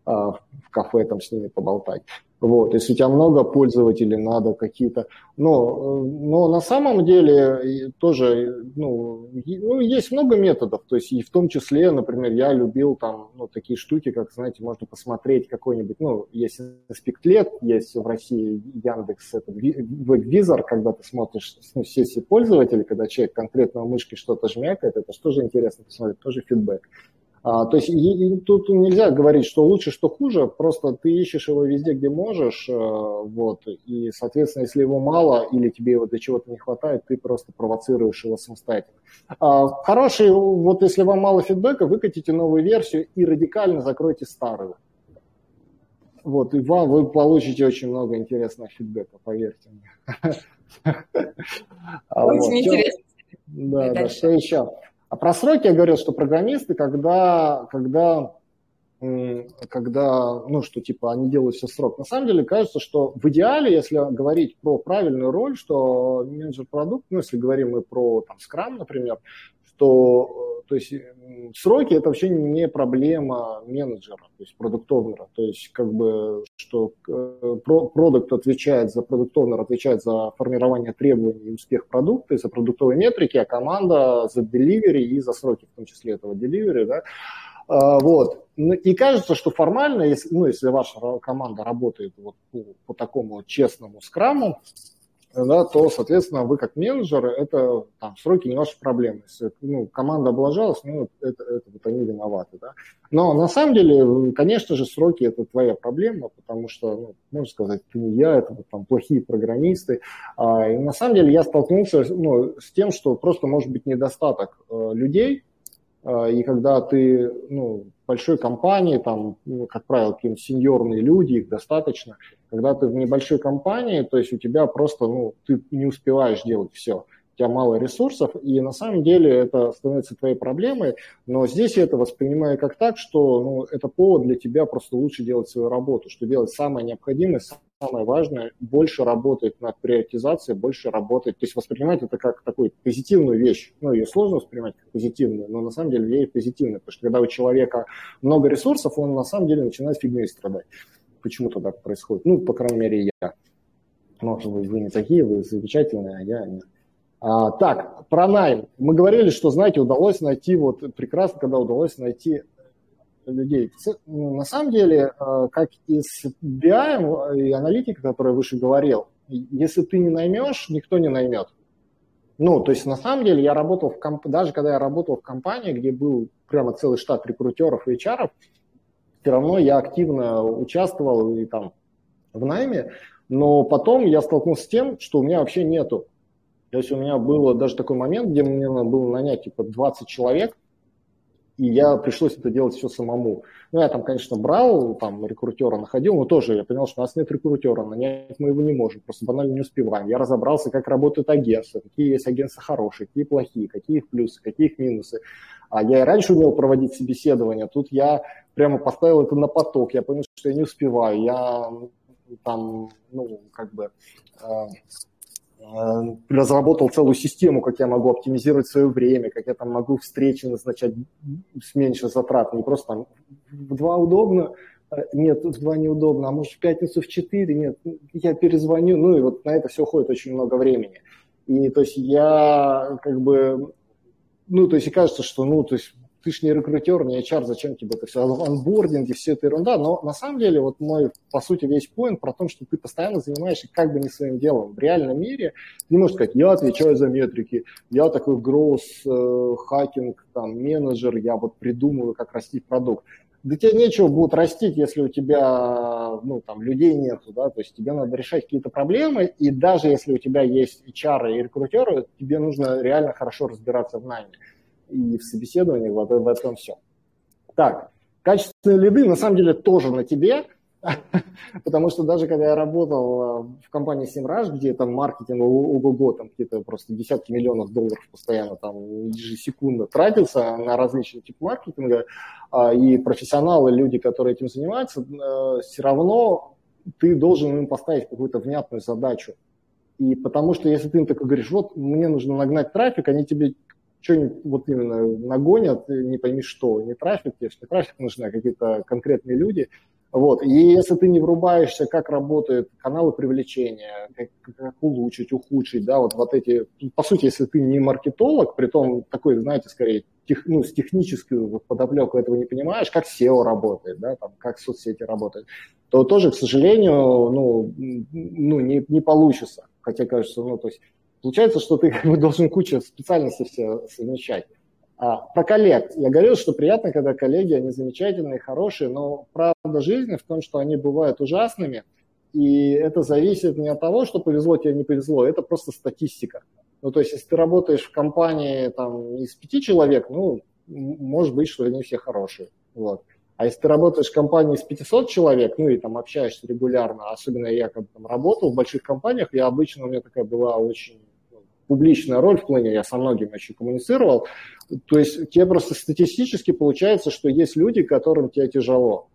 в кафе там с ними поболтать. Вот, если у тебя много пользователей, надо какие-то... Но, но на самом деле тоже ну, ну, есть много методов. То есть и в том числе, например, я любил там ну, такие штуки, как, знаете, можно посмотреть какой-нибудь... Ну, есть Спектлет, есть в России Яндекс, это веб-визор, когда ты смотришь ну, сессии пользователей, когда человек конкретно в мышке что-то жмякает, это тоже интересно посмотреть, тоже фидбэк. А, то есть и, и тут нельзя говорить, что лучше, что хуже, просто ты ищешь его везде, где можешь, э, вот, и, соответственно, если его мало или тебе его для чего-то не хватает, ты просто провоцируешь его самостоятельно. А, хороший, вот если вам мало фидбэка, выкатите новую версию и радикально закройте старую. Вот, и вам вы получите очень много интересного фидбэка, поверьте мне. Очень интересно. Да, да, что еще? А про сроки я говорил, что программисты, когда, когда, когда, ну, что типа они делают все срок. На самом деле кажется, что в идеале, если говорить про правильную роль, что менеджер продукт, ну, если говорим мы про там Scrum, например, что то есть сроки это вообще не проблема менеджера, то есть продуктовнера. То есть как бы, что э, продукт отвечает за, продуктовнер отвечает за формирование требований и успех продукта, и за продуктовые метрики, а команда за delivery и за сроки, в том числе этого delivery, да. А, вот. Ну, и кажется, что формально, если, ну, если ваша команда работает вот по, по такому честному скраму, да, то, соответственно, вы как менеджер, это там, сроки не ваши проблемы. Если ну, команда облажалась, ну, это, это вот они виноваты. Да? Но на самом деле, конечно же, сроки – это твоя проблема, потому что, ну, можно сказать, ты не я, это вот, там плохие программисты. А, и на самом деле я столкнулся ну, с тем, что просто может быть недостаток э, людей, и когда ты ну, большой компании, там, ну, как правило, какие-нибудь сеньорные люди, их достаточно. Когда ты в небольшой компании, то есть у тебя просто, ну, ты не успеваешь делать все. У тебя мало ресурсов, и на самом деле это становится твоей проблемой, но здесь я это воспринимаю как так, что ну, это повод для тебя просто лучше делать свою работу, что делать самое необходимое, самое важное, больше работать над приоритизацией, больше работать, то есть воспринимать это как такую позитивную вещь. Ну, ее сложно воспринимать как позитивную, но на самом деле ей позитивная, потому что когда у человека много ресурсов, он на самом деле начинает фигней страдать. Почему-то так происходит. Ну, по крайней мере, я. Может быть, вы не такие, вы замечательные, а я нет. А, так, про найм. Мы говорили, что, знаете, удалось найти, вот прекрасно, когда удалось найти людей. Ну, на самом деле, э, как и с BI и аналитикой, который выше говорил, если ты не наймешь, никто не наймет. Ну, то есть на самом деле я работал в комп... даже когда я работал в компании, где был прямо целый штат рекрутеров и HR, все равно я активно участвовал и там в найме, но потом я столкнулся с тем, что у меня вообще нету. То есть у меня был даже такой момент, где мне надо было нанять типа 20 человек, и я пришлось это делать все самому. Ну, я там, конечно, брал, там, рекрутера находил, но тоже я понял, что у нас нет рекрутера, нанять мы его не можем, просто банально не успеваем. Я разобрался, как работают агентства, какие есть агентства хорошие, какие плохие, какие их плюсы, какие их минусы. А я и раньше умел проводить собеседования, тут я прямо поставил это на поток, я понял, что я не успеваю, я там, ну, как бы э, разработал целую систему, как я могу оптимизировать свое время, как я там могу встречи назначать с меньше затрат, не просто там в два удобно, э, нет, в два неудобно, а может в пятницу в четыре, нет, я перезвоню, ну и вот на это все уходит очень много времени. И то есть я как бы, ну то есть и кажется, что ну то есть ты же не рекрутер, не HR, зачем тебе это все, анбординги, все это ерунда, но на самом деле вот мой, по сути, весь поинт про то, что ты постоянно занимаешься как бы не своим делом. В реальном мире ты не можешь сказать, я отвечаю за метрики, я такой гроус, э, хакинг, там, менеджер, я вот придумываю, как растить продукт. Да тебе нечего будет растить, если у тебя, ну, там, людей нету, да, то есть тебе надо решать какие-то проблемы, и даже если у тебя есть HR и рекрутеры, тебе нужно реально хорошо разбираться в найме и в собеседовании, вот в этом все. Так, качественные лиды на самом деле тоже на тебе, потому что даже когда я работал э, в компании Simrush, где там маркетинг ого-го, там какие-то просто десятки миллионов долларов постоянно там ежесекундно тратился на различные типы маркетинга, а, и профессионалы, люди, которые этим занимаются, э, все равно ты должен им поставить какую-то внятную задачу. И потому что если ты им такой говоришь, вот мне нужно нагнать трафик, они тебе что-нибудь вот именно нагонят, не пойми что, не трафик, тебе не трафик нужны, а какие-то конкретные люди. Вот. И если ты не врубаешься, как работают каналы привлечения, как, как улучшить, ухудшить, да, вот, вот эти, по сути, если ты не маркетолог, при том такой, знаете, скорее, тех, ну, с технической подоплекой этого не понимаешь, как SEO работает, да, там, как соцсети работают, то тоже, к сожалению, ну, ну не, не получится. Хотя кажется, ну, то есть Получается, что ты как бы должен кучу специальностей все совмещать. А, про коллег. Я говорил, что приятно, когда коллеги, они замечательные, хорошие, но правда жизни в том, что они бывают ужасными, и это зависит не от того, что повезло тебе, не повезло, это просто статистика. Ну, то есть, если ты работаешь в компании там, из пяти человек, ну, может быть, что они все хорошие. Вот. А если ты работаешь в компании из 500 человек, ну и там общаешься регулярно, особенно я когда там работал в больших компаниях, я обычно, у меня такая была очень публичная роль в плане, я со многими очень коммуницировал, то есть тебе просто статистически получается, что есть люди, которым тебе тяжело.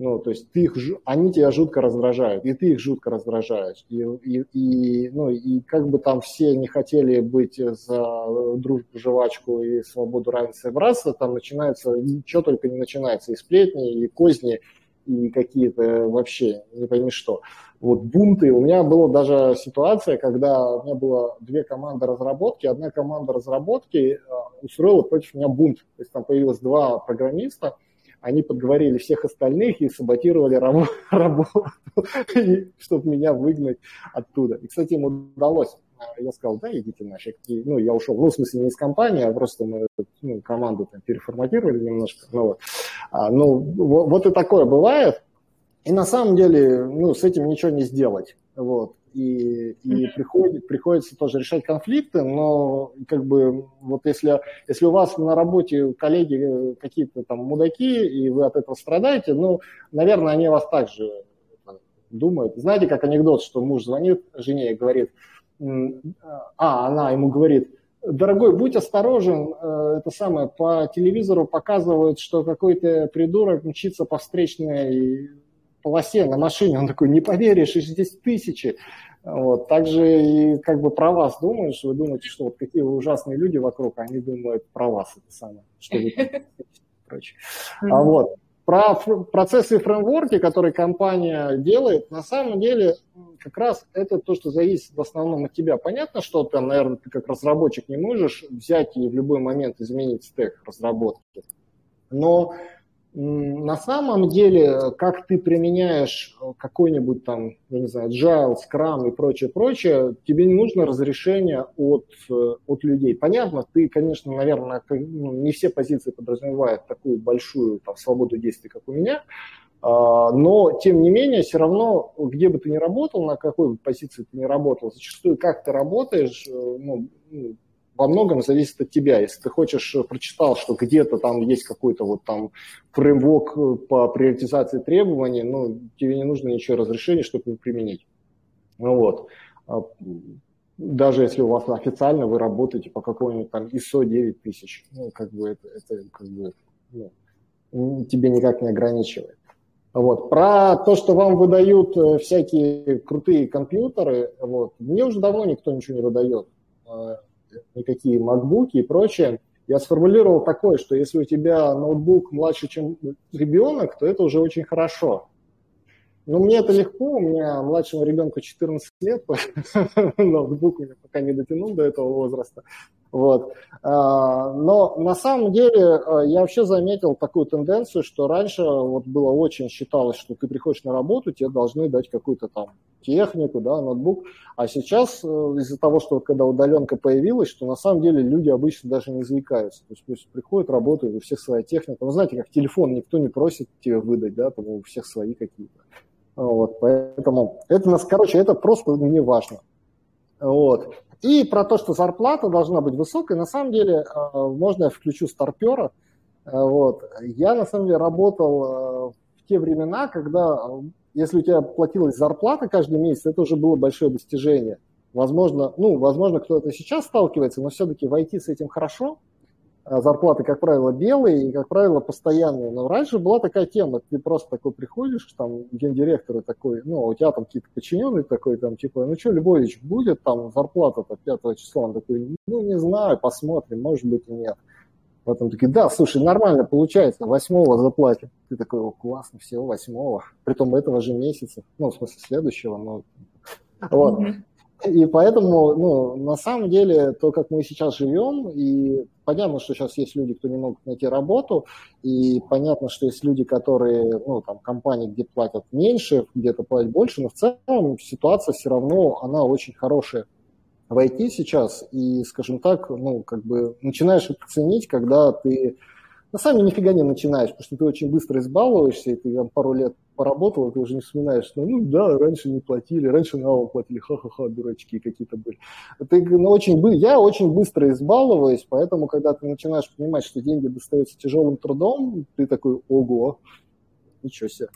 Ну, то есть ты их, они тебя жутко раздражают, и ты их жутко раздражаешь. И, и, и, ну, и как бы там все не хотели быть за дружбу, жвачку и свободу, равенство и братство, там начинается, ничего только не начинается, и сплетни, и козни, и какие-то вообще, не пойми что. Вот бунты. У меня была даже ситуация, когда у меня было две команды разработки. Одна команда разработки а, устроила против меня бунт. То есть там появилось два программиста – они подговорили всех остальных и саботировали работу, чтобы меня выгнать оттуда. И, кстати, им удалось. Я сказал, да, идите нафиг. И, ну, я ушел. Ну, в смысле, не из компании, а просто мы ну, команду там переформатировали немножко. Ну, вот. А, ну, вот, вот и такое бывает. И на самом деле, ну, с этим ничего не сделать. Вот и, и приходит, приходится тоже решать конфликты, но как бы вот если, если у вас на работе коллеги э, какие-то там мудаки, и вы от этого страдаете, ну, наверное, они вас также э, думают. Знаете, как анекдот, что муж звонит жене и говорит, а, она ему говорит, дорогой, будь осторожен, э, это самое, по телевизору показывают, что какой-то придурок мчится по встречной полосе на машине, он такой, не поверишь, и здесь тысячи. Вот. Также и как бы про вас думаешь, вы думаете, что вот какие вы ужасные люди вокруг, а они думают про вас это самое, что вы короче. А вот. Про процессы и фреймворки, которые компания делает, на самом деле как раз это то, что зависит в основном от тебя. Понятно, что там, наверное, ты как разработчик не можешь взять и в любой момент изменить стек разработки. Но на самом деле, как ты применяешь какой-нибудь там, я не знаю, Agile, Scrum и прочее, прочее, тебе не нужно разрешение от, от людей. Понятно, ты, конечно, наверное, ну, не все позиции подразумевают такую большую там, свободу действий, как у меня, а, но, тем не менее, все равно, где бы ты ни работал, на какой бы позиции ты ни работал, зачастую как ты работаешь, э, ну, ну во многом зависит от тебя. Если ты хочешь, э, прочитал, что где-то там есть какой-то вот там фреймворк э, по приоритизации требований, ну, тебе не нужно ничего разрешения, чтобы его применить. Ну вот. А, даже если у вас официально вы работаете по какому-нибудь там ISO 9000, ну, как бы это, это как бы, ну, тебе никак не ограничивает. Вот. Про то, что вам выдают э, всякие крутые компьютеры, вот, мне уже давно никто ничего не выдает. Никакие макбуки и прочее. Я сформулировал такое, что если у тебя ноутбук младше, чем ребенок, то это уже очень хорошо. Но мне это легко, у меня младшему ребенку 14 лет, ноутбук меня пока не дотянул до этого возраста. Вот. А, но на самом деле а, я вообще заметил такую тенденцию, что раньше вот было очень считалось, что ты приходишь на работу, тебе должны дать какую-то там технику, да, ноутбук. А сейчас э, из-за того, что когда удаленка появилась, что на самом деле люди обычно даже не заикаются. То есть, то есть приходят, работают, у всех своя техника. Вы знаете, как телефон никто не просит тебе выдать, да, там у всех свои какие-то. Вот, поэтому это, короче, это просто не важно. Вот. И про то, что зарплата должна быть высокой, на самом деле, э, можно я включу старпера. Э, вот. Я, на самом деле, работал э, в те времена, когда, если у тебя платилась зарплата каждый месяц, это уже было большое достижение. Возможно, ну, возможно, кто-то сейчас сталкивается, но все-таки войти с этим хорошо – зарплаты, как правило, белые и, как правило, постоянные. Но раньше была такая тема, ты просто такой приходишь, там, гендиректор такой, ну, у тебя там какие-то подчиненные такой, там, типа, ну что, Любович, будет там зарплата-то 5 числа? Он такой, ну, не знаю, посмотрим, может быть и нет. Потом такие, да, слушай, нормально получается, восьмого заплатим. Ты такой, о, классно, всего восьмого. Притом этого же месяца, ну, в смысле, следующего, но... Вот. И поэтому, ну, на самом деле, то, как мы сейчас живем, и понятно, что сейчас есть люди, кто не могут найти работу, и понятно, что есть люди, которые, ну, там, компании, где платят меньше, где-то платят больше, но в целом ситуация все равно, она очень хорошая в IT сейчас, и, скажем так, ну, как бы начинаешь это ценить, когда ты на самом деле нифига не начинаешь, потому что ты очень быстро избалуешься, и ты там пару лет поработал, и ты уже не вспоминаешь, ну, ну да, раньше не платили, раньше налог платили, ха-ха-ха, дурачки какие-то были. Ты, ну, очень, я очень быстро избаловаюсь, поэтому, когда ты начинаешь понимать, что деньги достаются тяжелым трудом, ты такой, ого, ничего себе.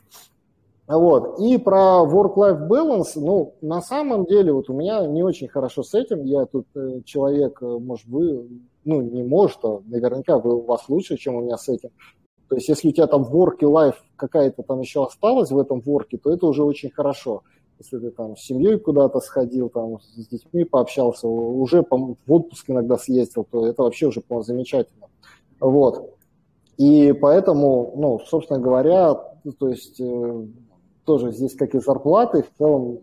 Вот. И про work-life balance, ну, на самом деле, вот у меня не очень хорошо с этим. Я тут э, человек, э, может, вы, ну, не может, а наверняка вы, у вас лучше, чем у меня с этим. То есть, если у тебя там work и life какая-то там еще осталась в этом ворке, то это уже очень хорошо. Если ты там с семьей куда-то сходил, там с детьми пообщался, уже в отпуск иногда съездил, то это вообще уже, по замечательно. Вот. И поэтому, ну, собственно говоря, то есть э, тоже здесь, как и зарплаты, в целом,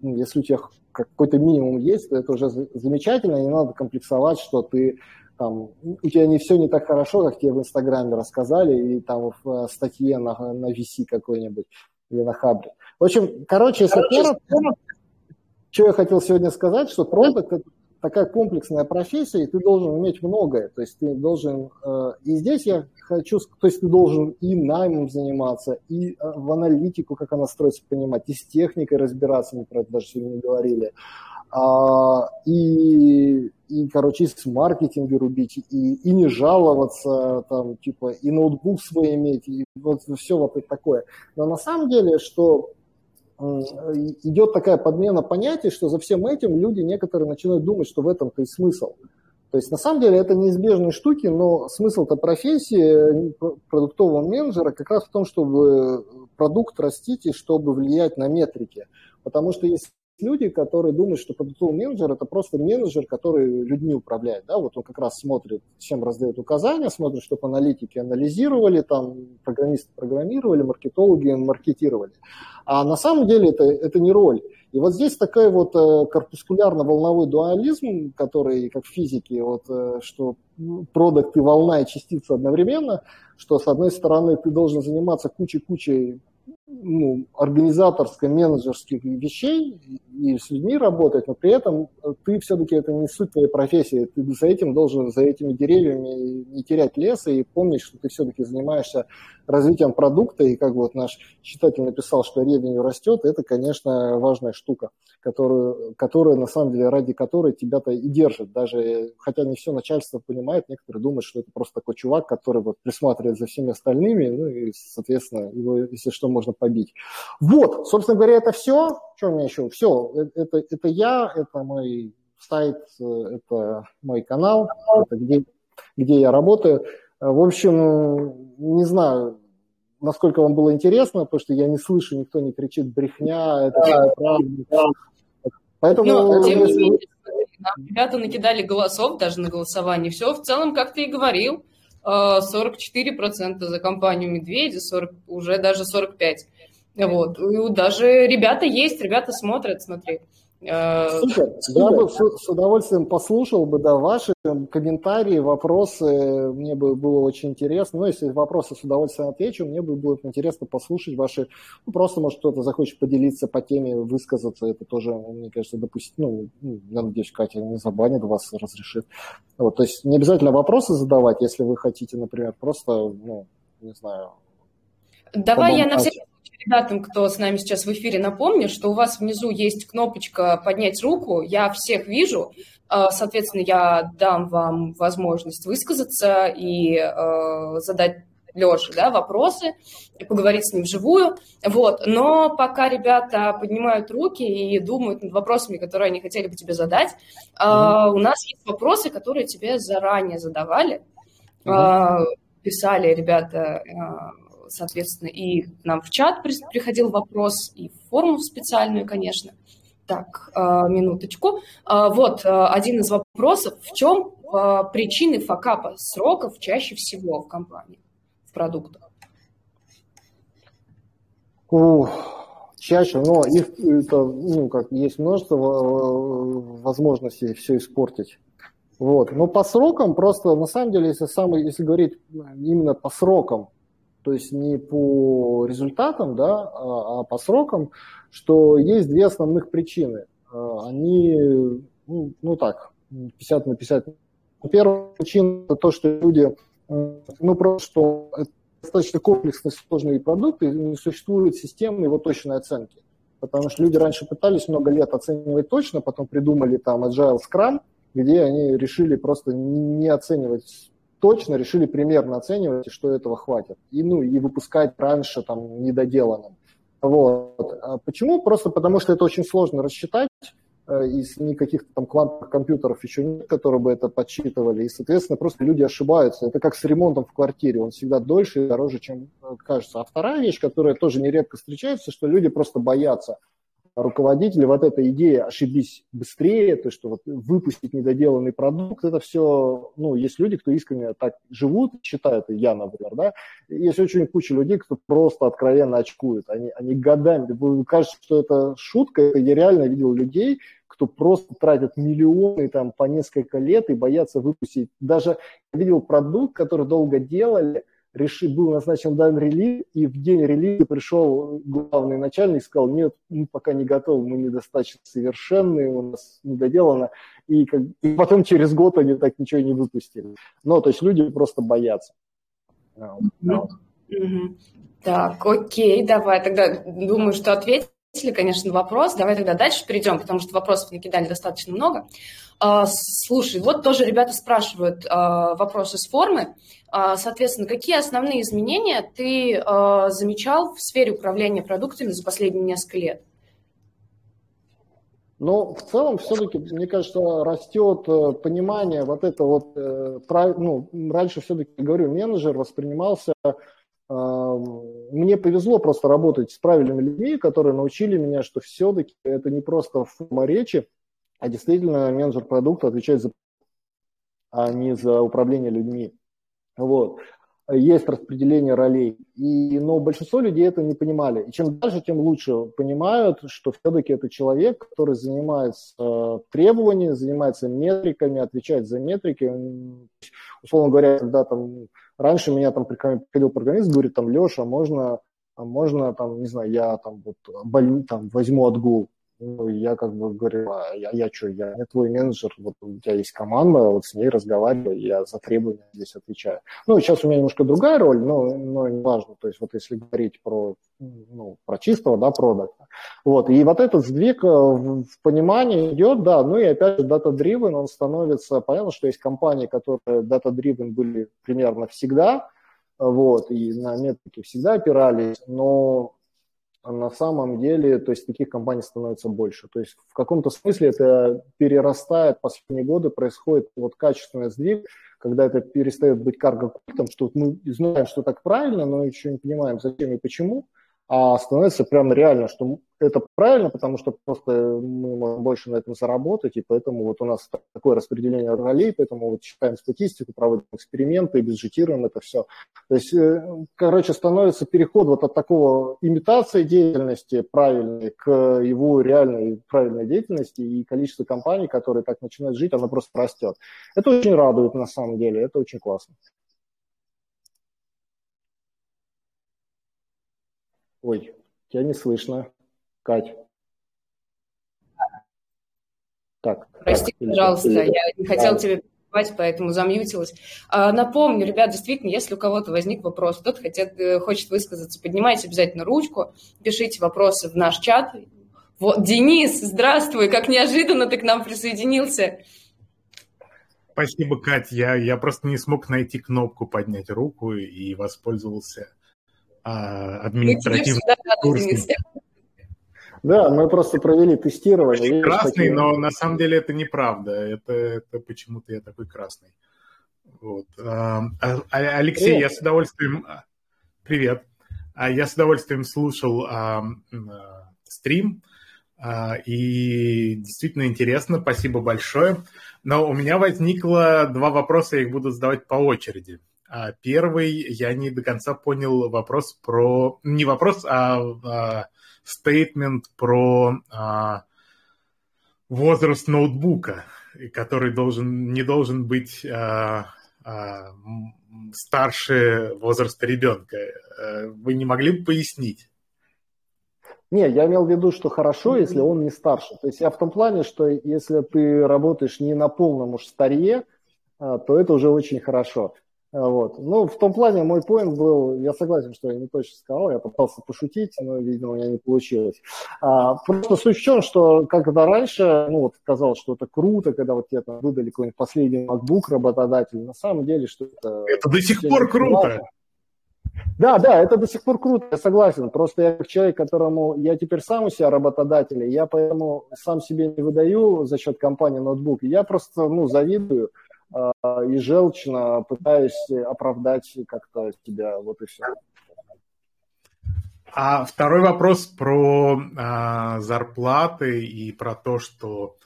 ну, если у тебя какой-то минимум есть, то это уже замечательно, не надо комплексовать, что ты там, у тебя не все не так хорошо, как тебе в Инстаграме рассказали, и там в э, статье на, на VC какой-нибудь или на Хабре. В общем, короче, если коротко, что я хотел сегодня сказать, что продукт это такая комплексная профессия, и ты должен уметь многое. То есть ты должен, э, и здесь я хочу, то есть ты должен и наймом заниматься, и э, в аналитику, как она строится, понимать, и с техникой разбираться, мы про это даже сегодня не говорили, а, и, и, короче, и с маркетинга рубить, и, и не жаловаться, там, типа, и ноутбук свой иметь, и вот все вот это такое. Но на самом деле, что идет такая подмена понятий, что за всем этим люди некоторые начинают думать, что в этом-то и смысл. То есть на самом деле это неизбежные штуки, но смысл-то профессии продуктового менеджера как раз в том, чтобы продукт растить и чтобы влиять на метрики. Потому что если люди, которые думают, что продуктовый менеджер это просто менеджер, который людьми управляет. Да? Вот он как раз смотрит, всем раздает указания, смотрит, чтобы аналитики анализировали, там, программисты программировали, маркетологи маркетировали. А на самом деле это, это не роль. И вот здесь такой вот э, корпускулярно-волновой дуализм, который, как в физике, вот, э, что продукт и волна и частица одновременно, что с одной стороны ты должен заниматься кучей-кучей ну, организаторско-менеджерских вещей и с людьми работать, но при этом ты все-таки это не суть твоей профессии. Ты за этим должен, за этими деревьями не терять леса и помнить, что ты все-таки занимаешься развитием продукта, и как вот наш читатель написал, что ревеню растет, это, конечно, важная штука, которую, которая на самом деле, ради которой тебя-то и держит. Даже, хотя не все начальство понимает, некоторые думают, что это просто такой чувак, который вот присматривает за всеми остальными, ну и, соответственно, его, если что, можно побить. Вот, собственно говоря, это все. Что у меня еще? Все, э, это, это я, это мой сайт, э, это мой канал, это где, где я работаю. Э, в общем, не знаю, насколько вам было интересно, потому что я не слышу, никто не кричит брехня, это да, правда. Поэтому, Но, тем не менее, ребята накидали голосов даже на голосование. Все в целом, как ты и говорил, 44% за компанию «Медведи», 40, уже даже 45%. Вот. И даже ребята есть, ребята смотрят, смотри. Э, Супер. Я бы с удовольствием послушал бы, да, ваши комментарии, вопросы. Мне бы было очень интересно. Ну, если вопросы с удовольствием отвечу, мне бы будет интересно послушать ваши... Ну, просто, может, кто-то захочет поделиться по теме, высказаться. Это тоже, мне кажется, допустим, ну, ну, я надеюсь, Катя не забанит вас, разрешит. Вот, то есть не обязательно вопросы задавать, если вы хотите, например, просто, ну, не знаю... Давай я на всякий ребятам, кто с нами сейчас в эфире, напомню, что у вас внизу есть кнопочка «Поднять руку». Я всех вижу. А, соответственно, я дам вам возможность высказаться и э, задать Леше да, вопросы, и поговорить с ним вживую. Вот. Но пока ребята поднимают руки и думают над вопросами, которые они хотели бы тебе задать, mm-hmm. у нас есть вопросы, которые тебе заранее задавали. Mm-hmm. Писали ребята соответственно, и нам в чат приходил вопрос, и в форму специальную, конечно. Так, а, минуточку. А, вот а, один из вопросов. В чем причины факапа сроков чаще всего в компании, в продуктах? Ух, чаще, но их это, ну, как есть множество возможностей все испортить. Вот. Но по срокам просто, на самом деле, если, самый, если говорить именно по срокам, то есть не по результатам, да, а, а по срокам, что есть две основных причины. А, они, ну, ну так, 50 на 50. Первая причина – это то, что люди, ну просто, что это достаточно комплексный, сложный продукт, и не существует системы его точной оценки. Потому что люди раньше пытались много лет оценивать точно, потом придумали там Agile Scrum, где они решили просто не оценивать точно решили примерно оценивать, что этого хватит. И, ну, и выпускать раньше там недоделанным. Вот. А почему? Просто потому что это очень сложно рассчитать, э, и никаких там квантовых компьютеров еще нет, которые бы это подсчитывали, и, соответственно, просто люди ошибаются. Это как с ремонтом в квартире, он всегда дольше и дороже, чем э, кажется. А вторая вещь, которая тоже нередко встречается, что люди просто боятся руководители, вот эта идея ошибись быстрее, то, что вот выпустить недоделанный продукт, это все, ну, есть люди, кто искренне так живут, считают, я, например, да, есть очень куча людей, кто просто откровенно очкует, они, они годами, кажется, что это шутка, я реально видел людей, кто просто тратят миллионы там по несколько лет и боятся выпустить. Даже видел продукт, который долго делали, реши, был назначен дан релиз, и в день релиза пришел главный начальник и сказал, нет, мы пока не готовы, мы недостаточно совершенные, у нас недоделано. И, как, и потом через год они так ничего не выпустили. Ну, то есть люди просто боятся. Так, окей, давай тогда, думаю, что ответить ответили, конечно, вопрос. Давай тогда дальше перейдем, потому что вопросов накидали достаточно много. А, слушай, вот тоже ребята спрашивают а, вопросы с формы. А, соответственно, какие основные изменения ты замечал в сфере управления продуктами за последние несколько лет? Но в целом все-таки, мне кажется, растет э, понимание вот это вот, э, ну, раньше все-таки, говорю, менеджер воспринимался мне повезло просто работать с правильными людьми, которые научили меня, что все-таки это не просто форма речи, а действительно менеджер продукта отвечает за а не за управление людьми. Вот. Есть распределение ролей. И, но большинство людей это не понимали. И чем дальше, тем лучше понимают, что все-таки это человек, который занимается э, требованиями, занимается метриками, отвечает за метрики. Условно говоря, когда там Раньше меня там приходил программист, говорит, там, Леша, можно, можно там, не знаю, я там вот боль, там, возьму отгул. Ну, я как бы говорю, а я, я что, я не твой менеджер, вот у тебя есть команда, вот с ней разговариваю, я за требования здесь отвечаю. Ну, сейчас у меня немножко другая роль, но, но не важно. То есть вот если говорить про, ну, про чистого, да, продукта. Вот, и вот этот сдвиг э, в, понимании идет, да, ну и опять же data-driven, он становится, понятно, что есть компании, которые data-driven были примерно всегда, вот, и на метрике всегда опирались, но на самом деле, то есть таких компаний становится больше. То есть в каком-то смысле это перерастает, последние годы происходит вот качественный сдвиг, когда это перестает быть карго-культом, что мы знаем, что так правильно, но еще не понимаем, зачем и почему, а становится прям реально, что это правильно, потому что просто мы можем больше на этом заработать, и поэтому вот у нас такое распределение ролей, поэтому вот считаем статистику, проводим эксперименты, бюджетируем это все. То есть, э, короче, становится переход вот от такого имитации деятельности правильной к его реальной правильной деятельности, и количество компаний, которые так начинают жить, оно просто растет. Это очень радует на самом деле, это очень классно. Ой, тебя не слышно. Кать. Так. Прости, так, пожалуйста, или... я не хотела да. тебе перебивать, поэтому замьютилась. А, напомню, ребят, действительно, если у кого-то возник вопрос, кто-то хотят, э, хочет высказаться, поднимайте обязательно ручку, пишите вопросы в наш чат. Вот, Денис, здравствуй, как неожиданно ты к нам присоединился. Спасибо, Кать. Я, я просто не смог найти кнопку поднять руку и воспользовался а, административным курсом. Да, мы просто провели тестирование. Видишь, красный, такие... но на самом деле это неправда. Это, это почему-то я такой красный. Вот. А, а, а Алексей, Привет. я с удовольствием... Привет. Я с удовольствием слушал а, а, стрим, а, и действительно интересно, спасибо большое. Но у меня возникло два вопроса, я их буду задавать по очереди. Первый, я не до конца понял вопрос про... Не вопрос, а стейтмент про а, возраст ноутбука, который должен, не должен быть а, а, старше возраста ребенка. Э, вы не могли бы пояснить? Не, я имел в виду, что хорошо, если он не старше. То есть я в том плане, что если ты работаешь не на полном уж старье, а, то это уже очень хорошо. А, вот. Ну, в том плане мой поинт был, я согласен, что я не точно сказал, я пытался пошутить, но, видимо, у меня не получилось. А, просто суть в чем, что когда раньше, ну, вот казалось, что это круто, когда вот тебе там выдали какой-нибудь последний MacBook работодатель, на самом деле, что это... Это до сих пор круто! Да, да, это до сих пор круто, я согласен. Просто я как человек, которому я теперь сам у себя работодатель, я поэтому сам себе не выдаю за счет компании ноутбук. Я просто, ну, завидую, и желчно пытаюсь оправдать как-то тебя, вот и все. А второй вопрос про а, зарплаты и про то, что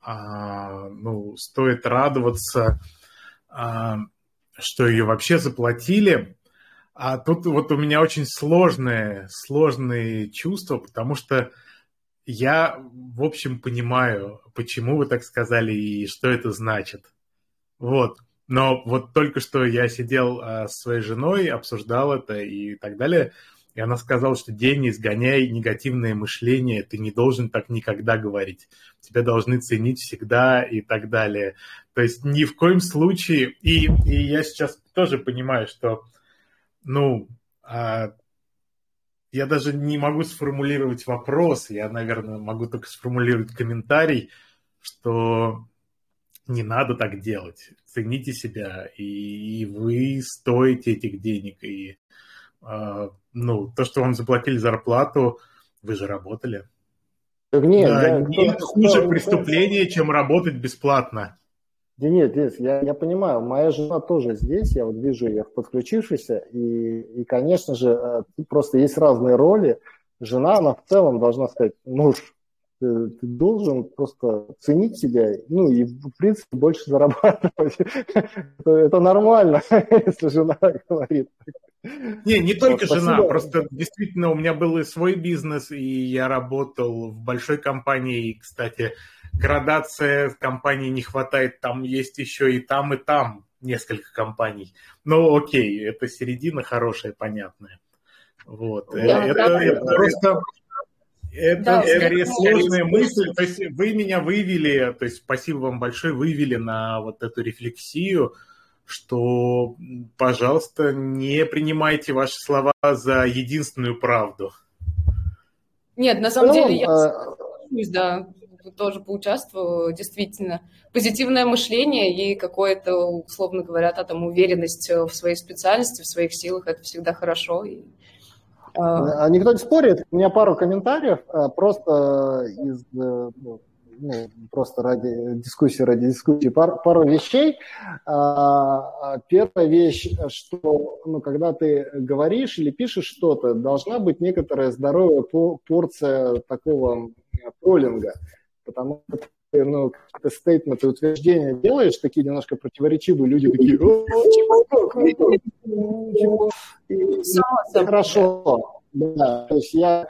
а, ну, стоит радоваться, а, что ее вообще заплатили. А тут вот у меня очень сложные, сложные чувства, потому что я, в общем, понимаю, почему вы так сказали и что это значит. Вот. Но вот только что я сидел а, с своей женой, обсуждал это и так далее, и она сказала, что день изгоняй негативное мышление, ты не должен так никогда говорить. Тебя должны ценить всегда и так далее. То есть ни в коем случае, и, и я сейчас тоже понимаю, что, ну, а, я даже не могу сформулировать вопрос, я, наверное, могу только сформулировать комментарий, что не надо так делать. Цените себя, и, и вы стоите этих денег. И э, ну, то, что вам заплатили зарплату, вы же работали. Нет, да, я, нет хуже преступления, чем работать бесплатно. Да нет, я, я понимаю, моя жена тоже здесь, я вот вижу ее подключившейся, и, и, конечно же, э, просто есть разные роли. Жена, она в целом должна сказать, муж, ты, должен просто ценить себя, ну и в принципе больше зарабатывать. Это нормально, если жена говорит. Не, не только жена, просто действительно у меня был и свой бизнес, и я работал в большой компании, и, кстати, градация компании не хватает, там есть еще и там, и там несколько компаний. Но окей, это середина хорошая, понятная. Вот. Да, это, да, это да. просто Это да, скорее сложная мысль. То есть вы меня вывели, то есть спасибо вам большое, вывели на вот эту рефлексию, что, пожалуйста, не принимайте ваши слова за единственную правду. Нет, на самом ну, деле я а... да, тоже поучаствовала, действительно. Позитивное мышление и какое-то, условно говоря, там уверенность в своей специальности, в своих силах, это всегда хорошо. И а, а... Никто не спорит. У меня пару комментариев а, просто из э, ну, ну, просто ради дискуссии, ради дискуссии, пар, пару вещей. Первая вещь, что ну, когда ты говоришь или пишешь что-то, должна быть некоторая здоровая порция такого троллинга, потому что ну, какие-то стейтменты, утверждения делаешь, такие немножко противоречивые, люди такие, хорошо. Да, то есть я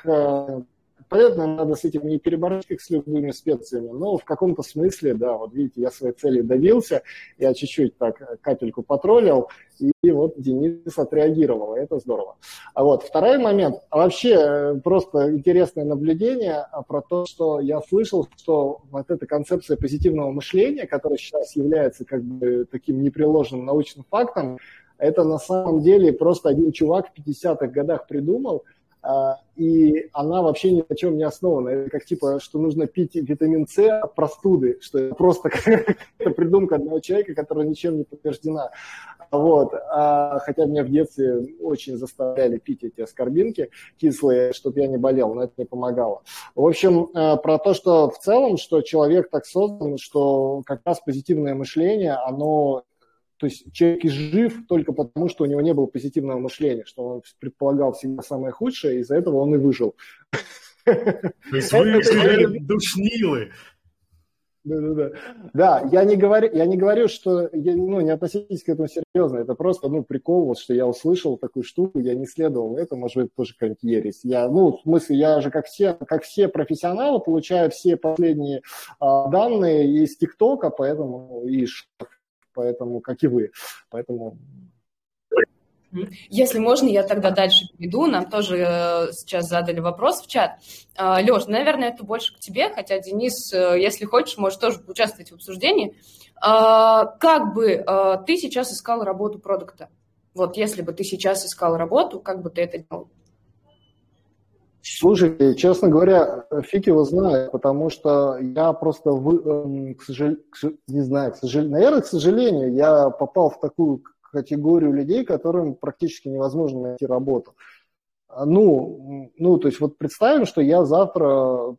Понятно, надо с этим не перебороть, как с любыми специями, но в каком-то смысле, да, вот видите, я своей цели добился, я чуть-чуть так капельку потроллил, и вот Денис отреагировал, и это здорово. А вот второй момент, вообще э, просто интересное наблюдение а, про то, что я слышал, что вот эта концепция позитивного мышления, которая сейчас является как бы таким непреложным научным фактом, это на самом деле просто один чувак в 50-х годах придумал, и она вообще ни на чем не основана. Это как типа, что нужно пить витамин С от простуды, что это просто какая-то придумка одного человека, которая ничем не подтверждена. Вот. А, хотя меня в детстве очень заставляли пить эти аскорбинки кислые, чтобы я не болел, но это не помогало. В общем, а, про то, что в целом, что человек так создан, что как раз позитивное мышление, оно то есть человек жив только потому, что у него не было позитивного мышления, что он предполагал всегда самое худшее, и из-за этого он и выжил. То есть вы душнилы. Да, да, да. Да, я не говорю, я не говорю, что я, ну, не относитесь к этому серьезно. Это просто, ну, прикол, вот, что я услышал такую штуку, я не следовал. Это, может быть, тоже какая-нибудь ересь. Я, ну, в смысле, я же, как все, как все профессионалы, получаю все последние а, данные из ТикТока, поэтому и поэтому, как и вы. Поэтому если можно, я тогда дальше перейду. Нам тоже э, сейчас задали вопрос в чат. Э, Леш, наверное, это больше к тебе, хотя Денис, э, если хочешь, может тоже поучаствовать в обсуждении. Э, как бы э, ты сейчас искал работу продукта? Вот если бы ты сейчас искал работу, как бы ты это делал? Слушайте, честно говоря, фиг его знает, потому что я просто, вы, эм, к сожалению, не знаю, к сожалению, наверное, к сожалению, я попал в такую категорию людей, которым практически невозможно найти работу. Ну, ну, то есть вот представим, что я завтра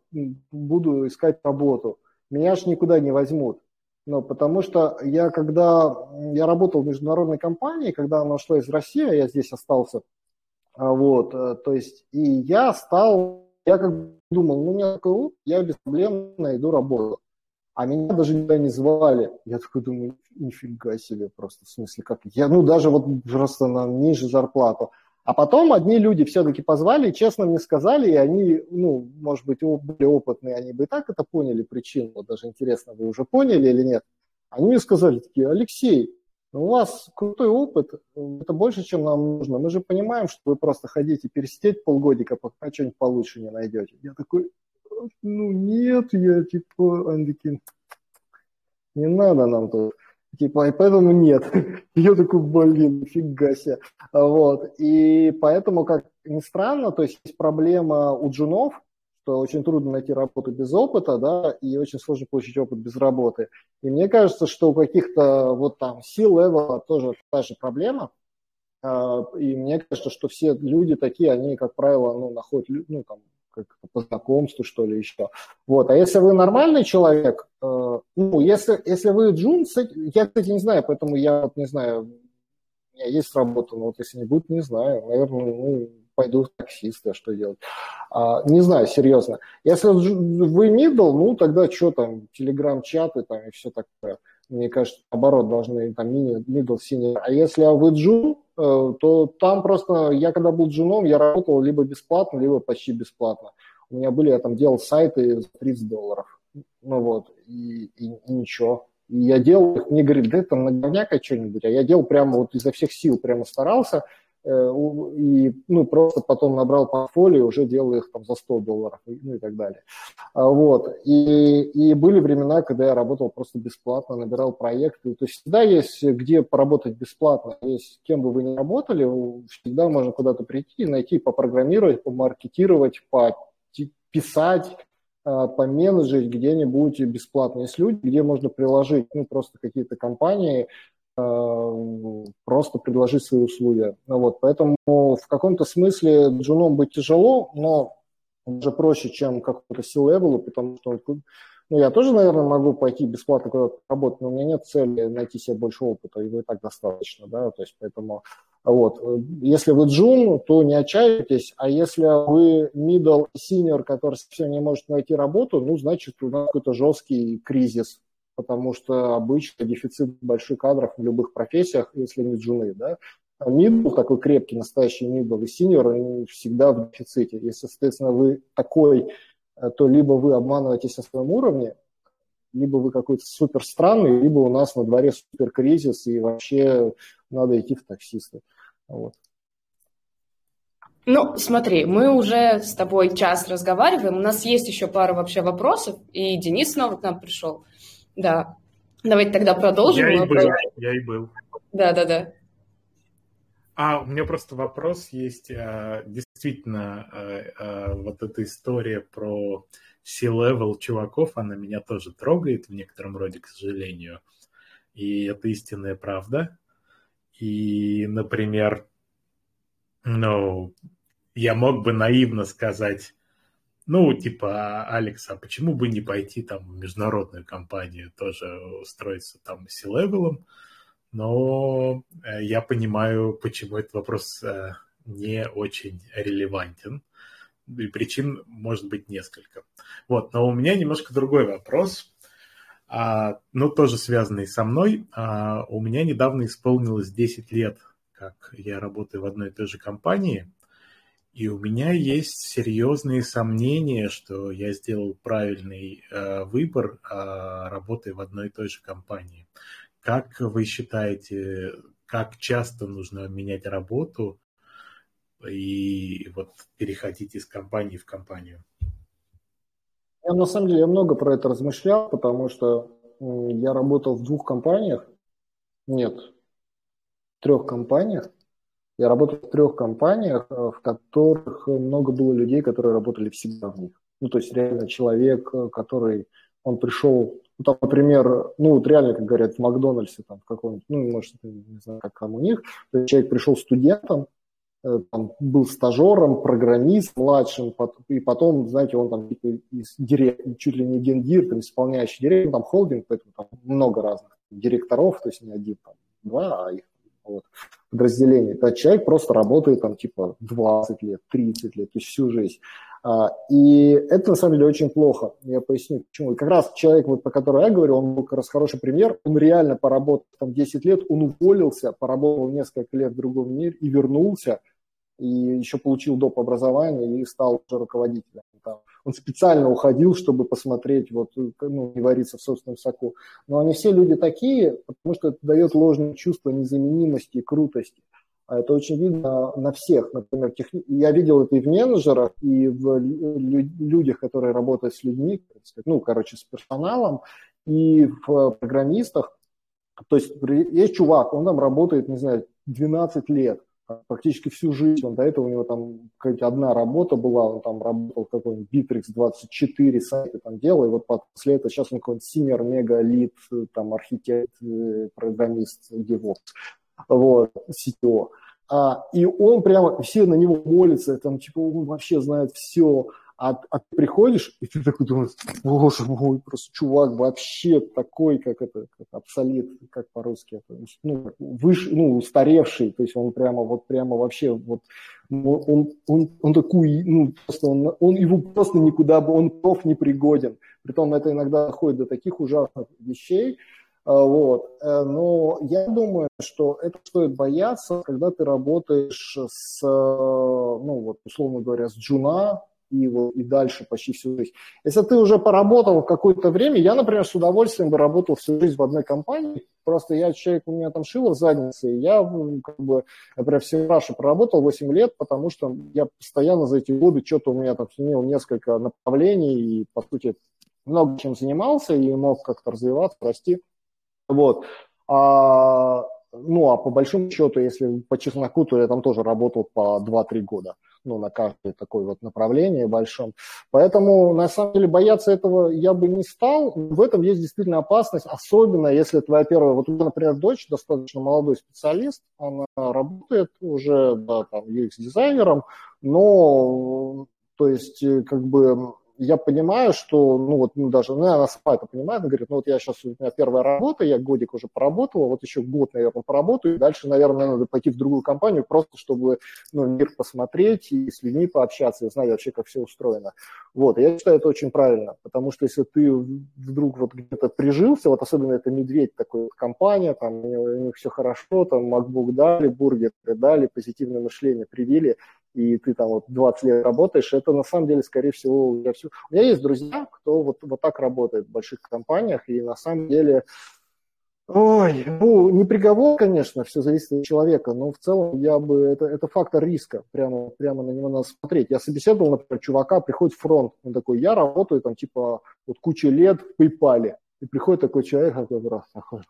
буду искать работу. Меня ж никуда не возьмут. Ну, потому что я, когда я работал в международной компании, когда она ушла из России, а я здесь остался, а, вот, э, то есть, и я стал, я как думал, ну, у меня такой я без проблем найду работу. А меня даже никуда не звали. Я такой думаю, нифига себе просто, в смысле, как я, ну, даже вот просто на ниже зарплату. А потом одни люди все-таки позвали, честно мне сказали, и они, ну, может быть, более опытные, они бы и так это поняли причину, вот даже интересно, вы уже поняли или нет. Они мне сказали такие, Алексей, у вас крутой опыт, это больше, чем нам нужно. Мы же понимаем, что вы просто хотите пересидеть полгодика, пока что-нибудь получше не найдете. Я такой, ну нет, я типа, они не надо нам тут. Типа, и поэтому нет. Я такой, блин, фига себе. Вот. И поэтому, как ни странно, то есть есть проблема у джунов, что очень трудно найти работу без опыта, да, и очень сложно получить опыт без работы. И мне кажется, что у каких-то вот там сил левела тоже та же проблема. А, и мне кажется, что все люди такие, они, как правило, ну, находят, ну, там, как по знакомству, что ли, еще. Вот. А если вы нормальный человек, э, ну, если, если вы джун, я, кстати, не знаю, поэтому я вот не знаю, у меня есть работа, но вот если не будет, не знаю. Наверное, ну, пойду таксиста, что делать. А, не знаю, серьезно. Если вы middle, ну тогда что там, телеграм-чаты там и все такое. Мне кажется, наоборот, должны там middle, senior. А если вы джун, э, то там просто, я когда был джуном, я работал либо бесплатно, либо почти бесплатно. У меня были, я там делал сайты за 30 долларов. Ну вот, и, и, и ничего. И я делал, мне говорит, да это наговняка что-нибудь, а я делал прямо вот изо всех сил, прямо старался, и ну, просто потом набрал портфолио, уже делал их там за 100 долларов, ну и так далее. А, вот. И, и были времена, когда я работал просто бесплатно, набирал проекты. То есть всегда есть где поработать бесплатно. Есть кем бы вы ни работали, всегда можно куда-то прийти, найти, попрограммировать, помаркетировать, пописать, а, поменеджить где-нибудь бесплатно. Есть люди, где можно приложить, ну, просто какие-то компании, просто предложить свои услуги. Ну, вот, поэтому в каком-то смысле джуном быть тяжело, но уже проще, чем какой-то C-level, потому что ну, я тоже, наверное, могу пойти бесплатно куда-то работать, но у меня нет цели найти себе больше опыта, его и так достаточно, да, то есть поэтому вот. Если вы джун, то не отчаивайтесь, а если вы middle senior, который все не может найти работу, ну, значит, у нас какой-то жесткий кризис, потому что обычно дефицит больших кадров в любых профессиях, если не джуны, да. А middle, такой крепкий, настоящий middle и senior, всегда в дефиците. Если, соответственно, вы такой, то либо вы обманываетесь о своем уровне, либо вы какой-то супер странный, либо у нас на дворе супер кризис, и вообще надо идти в таксисты. Вот. Ну, смотри, мы уже с тобой час разговариваем, у нас есть еще пара вообще вопросов, и Денис снова к нам пришел. Да, давайте тогда продолжим. Я и был, я и был. Да, да, да. А у меня просто вопрос есть. А, действительно, а, а, вот эта история про C-level чуваков, она меня тоже трогает в некотором роде, к сожалению. И это истинная правда. И, например, ну, я мог бы наивно сказать, ну, типа, Алекс, а почему бы не пойти там в международную компанию, тоже устроиться там с левелом но э, я понимаю, почему этот вопрос э, не очень релевантен, и причин может быть несколько. Вот, но у меня немножко другой вопрос а, ну, тоже связанный со мной. А, у меня недавно исполнилось 10 лет, как я работаю в одной и той же компании, и у меня есть серьезные сомнения, что я сделал правильный э, выбор, э, работая в одной и той же компании. Как вы считаете, как часто нужно менять работу и вот переходить из компании в компанию? Я на самом деле я много про это размышлял, потому что я работал в двух компаниях, нет, трех компаниях. Я работал в трех компаниях, э, в которых много было людей, которые работали всегда в них. Ну, то есть реально человек, э, который, он пришел, ну, там, например, ну, вот реально, как говорят, в Макдональдсе, там, в каком-нибудь, ну, может, не знаю, как там у них, человек пришел студентом, Э, там, был стажером, программист младшим, и потом, знаете, он там директ, чуть ли не гендир, там, исполняющий директор, там холдинг, поэтому там много разных директоров, то есть не один, там, два, а их вот, подразделений. Этот человек просто работает там типа 20 лет, 30 лет, то есть всю жизнь. А, и это на самом деле очень плохо. Я поясню, почему. И как раз человек, вот, по которому я говорю, он как раз хороший пример. Он реально поработал там 10 лет, он уволился, поработал несколько лет в другом мире и вернулся – и еще получил доп. образование и стал уже руководителем. Он специально уходил, чтобы посмотреть, вот, ну, не вариться в собственном соку. Но они все люди такие, потому что это дает ложное чувство незаменимости и крутости. А это очень видно на всех. Например, техни... я видел это и в менеджерах, и в людях, которые работают с людьми, ну, короче, с персоналом, и в программистах. То есть есть чувак, он там работает, не знаю, 12 лет, практически всю жизнь. Он до этого у него там какая-то одна работа была, он там работал какой-нибудь Bittrex 24 сайты там делал, и вот после этого сейчас он какой-нибудь senior, мега, лид, там архитект, э, программист, DevOps, вот, CTO. А, и он прямо, все на него молятся, там, типа, он вообще знает все, а, а ты приходишь, и ты такой думаешь, боже мой, просто чувак вообще такой, как это, как абсолют, как по-русски, это, ну, выше, ну, устаревший, то есть он прямо, вот прямо вообще, вот, ну, он, он, он такой, ну, просто он, он его просто никуда бы, он проф непригоден. Притом это иногда доходит до таких ужасных вещей, а, вот. Э, но я думаю, что это стоит бояться, когда ты работаешь с, ну вот, условно говоря, с джуна, вот, и дальше почти всю жизнь. Если ты уже поработал какое-то время, я, например, с удовольствием бы работал всю жизнь в одной компании, просто я человек, у меня там шило в заднице, и я, как бы, например, в Севраше проработал 8 лет, потому что я постоянно за эти годы что-то у меня там сменил несколько направлений, и, по сути, много чем занимался и мог как-то развиваться, расти. Вот. А, ну, а по большому счету, если по чесноку, то я там тоже работал по 2-3 года ну, на каждое такое вот направление большом. Поэтому, на самом деле, бояться этого я бы не стал. В этом есть действительно опасность, особенно если твоя первая... Вот у меня, например, дочь достаточно молодой специалист, она работает уже, да, там, UX-дизайнером, но, то есть, э, как бы я понимаю, что, ну вот, ну даже, ну она сама это понимает, она говорит, ну вот я сейчас, у меня первая работа, я годик уже поработала, вот еще год, наверное, поработаю, и дальше, наверное, надо пойти в другую компанию, просто чтобы, ну, мир посмотреть и с людьми пообщаться, и знать вообще, как все устроено. Вот, я считаю, это очень правильно, потому что если ты вдруг вот где-то прижился, вот особенно это медведь такой компания, там, у них все хорошо, там, MacBook дали, бургер дали, позитивное мышление привили, и ты там вот 20 лет работаешь, это на самом деле, скорее всего, меня все... У меня есть друзья, кто вот, вот так работает в больших компаниях, и на самом деле, ой, ну, не приговор, конечно, все зависит от человека, но в целом я бы, это, это фактор риска, прямо, прямо на него надо смотреть. Я собеседовал, например, чувака, приходит фронт, он такой, я работаю там типа вот кучу лет в PayPal, и приходит такой человек, такой раз, такой,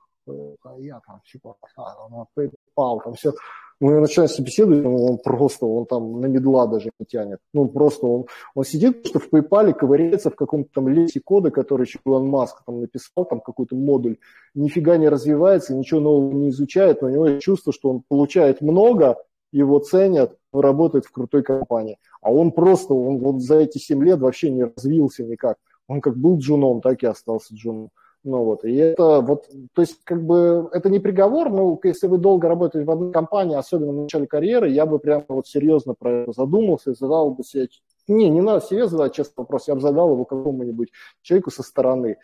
я там типа, а, PayPal, там все, мы начинаем собеседовать, он просто, он там на медла даже не тянет. Ну, просто он, он сидит, что в PayPal ковыряется в каком-то там лесе кода, который Илон Маск там написал, там какой-то модуль, нифига не развивается, ничего нового не изучает, но у него есть чувство, что он получает много, его ценят, работает в крутой компании. А он просто, он вот за эти 7 лет вообще не развился никак. Он как был джуном, так и остался джуном. Ну вот, и это вот, то есть как бы это не приговор, но если вы долго работаете в одной компании, особенно в начале карьеры, я бы прямо вот серьезно про это задумался и задал бы себе, не, не надо себе задать честный вопрос, я бы задал его какому-нибудь человеку со стороны.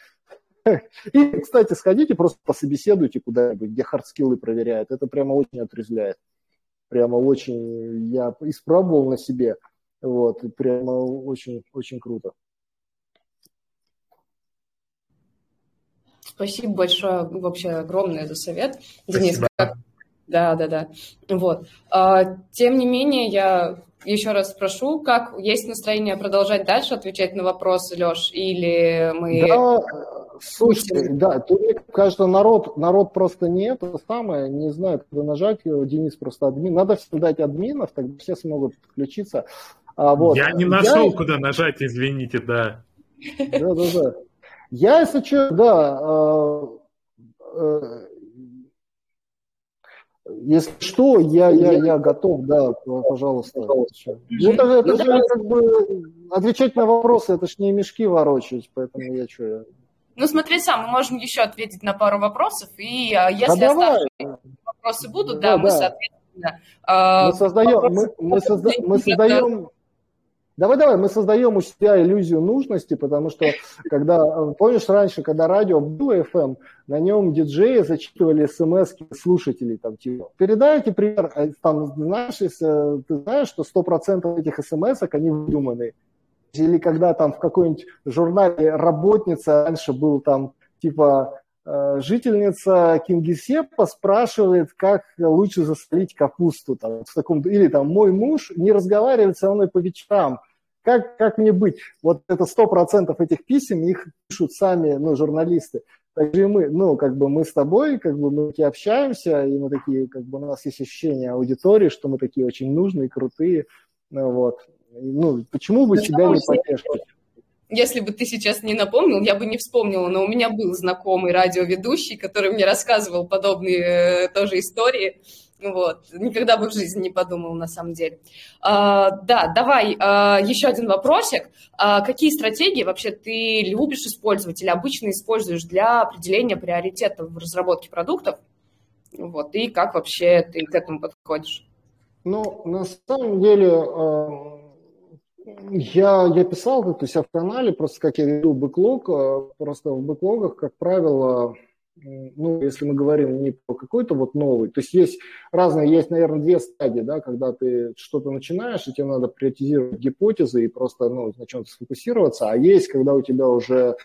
И, кстати, сходите, просто пособеседуйте куда-нибудь, где hard skill ы проверяют, это прямо очень отрезвляет. Прямо очень, я испробовал на себе, вот, прямо очень, очень круто. Спасибо большое, вообще огромное за совет, Денис. Как... Да, да, да. Вот. А, тем не менее, я еще раз спрошу, как есть настроение продолжать дальше отвечать на вопросы, Леш, или мы... Да, слушайте, да, тут, мне кажется, народ, народ просто не это самое, не знаю, куда нажать, Денис просто админ. Надо всем дать админов, тогда все смогут подключиться. А, вот. Я не нашел, я... куда нажать, извините, да. Да, да, да. Я, если что, да, э, э, если что, я, я, я готов, да, пожалуйста. Ну, это, это же как бы отвечать на вопросы, это ж не мешки ворочать, поэтому я что, ну, смотри сам, мы можем еще ответить на пару вопросов, и а, если да оставшиеся вопросы будут, да, да, мы, соответственно... Мы создаем, мы, мы, созда, мы создаем Давай, давай, мы создаем у себя иллюзию нужности, потому что, когда, помнишь, раньше, когда радио было FM, на нем диджеи зачитывали смс слушателей, там, типа, передайте пример, а там, знаешь, если ты знаешь, что 100% этих смс они выдуманы. Или когда там в какой-нибудь журнале работница раньше был там, типа, э, жительница Кингисеппа спрашивает, как лучше засолить капусту. Там, в таком, или там мой муж не разговаривает со мной по вечерам. Как, как мне быть? Вот это сто процентов этих писем, их пишут сами ну, журналисты. Также и мы, ну, как бы мы с тобой, как бы мы такие общаемся, и мы такие, как бы у нас есть ощущение аудитории, что мы такие очень нужные, крутые. Ну, вот. Ну, почему бы себя не поддерживать? Если бы ты сейчас не напомнил, я бы не вспомнила, но у меня был знакомый радиоведущий, который мне рассказывал подобные э, тоже истории. Вот. Никогда бы в жизни не подумал, на самом деле. А, да, давай а, еще один вопросик. А, какие стратегии вообще ты любишь использовать или обычно используешь для определения приоритетов в разработке продуктов? Вот. И как вообще ты к этому подходишь? Ну, на самом деле, а, я, я писал как-то себя в канале, просто как я веду бэклог, а, просто в бэклогах, как правило, ну, если мы говорим не про какой-то вот новый, то есть есть разные, есть, наверное, две стадии, да, когда ты что-то начинаешь, и тебе надо приоритизировать гипотезы и просто, ну, на чем-то сфокусироваться, а есть, когда у тебя уже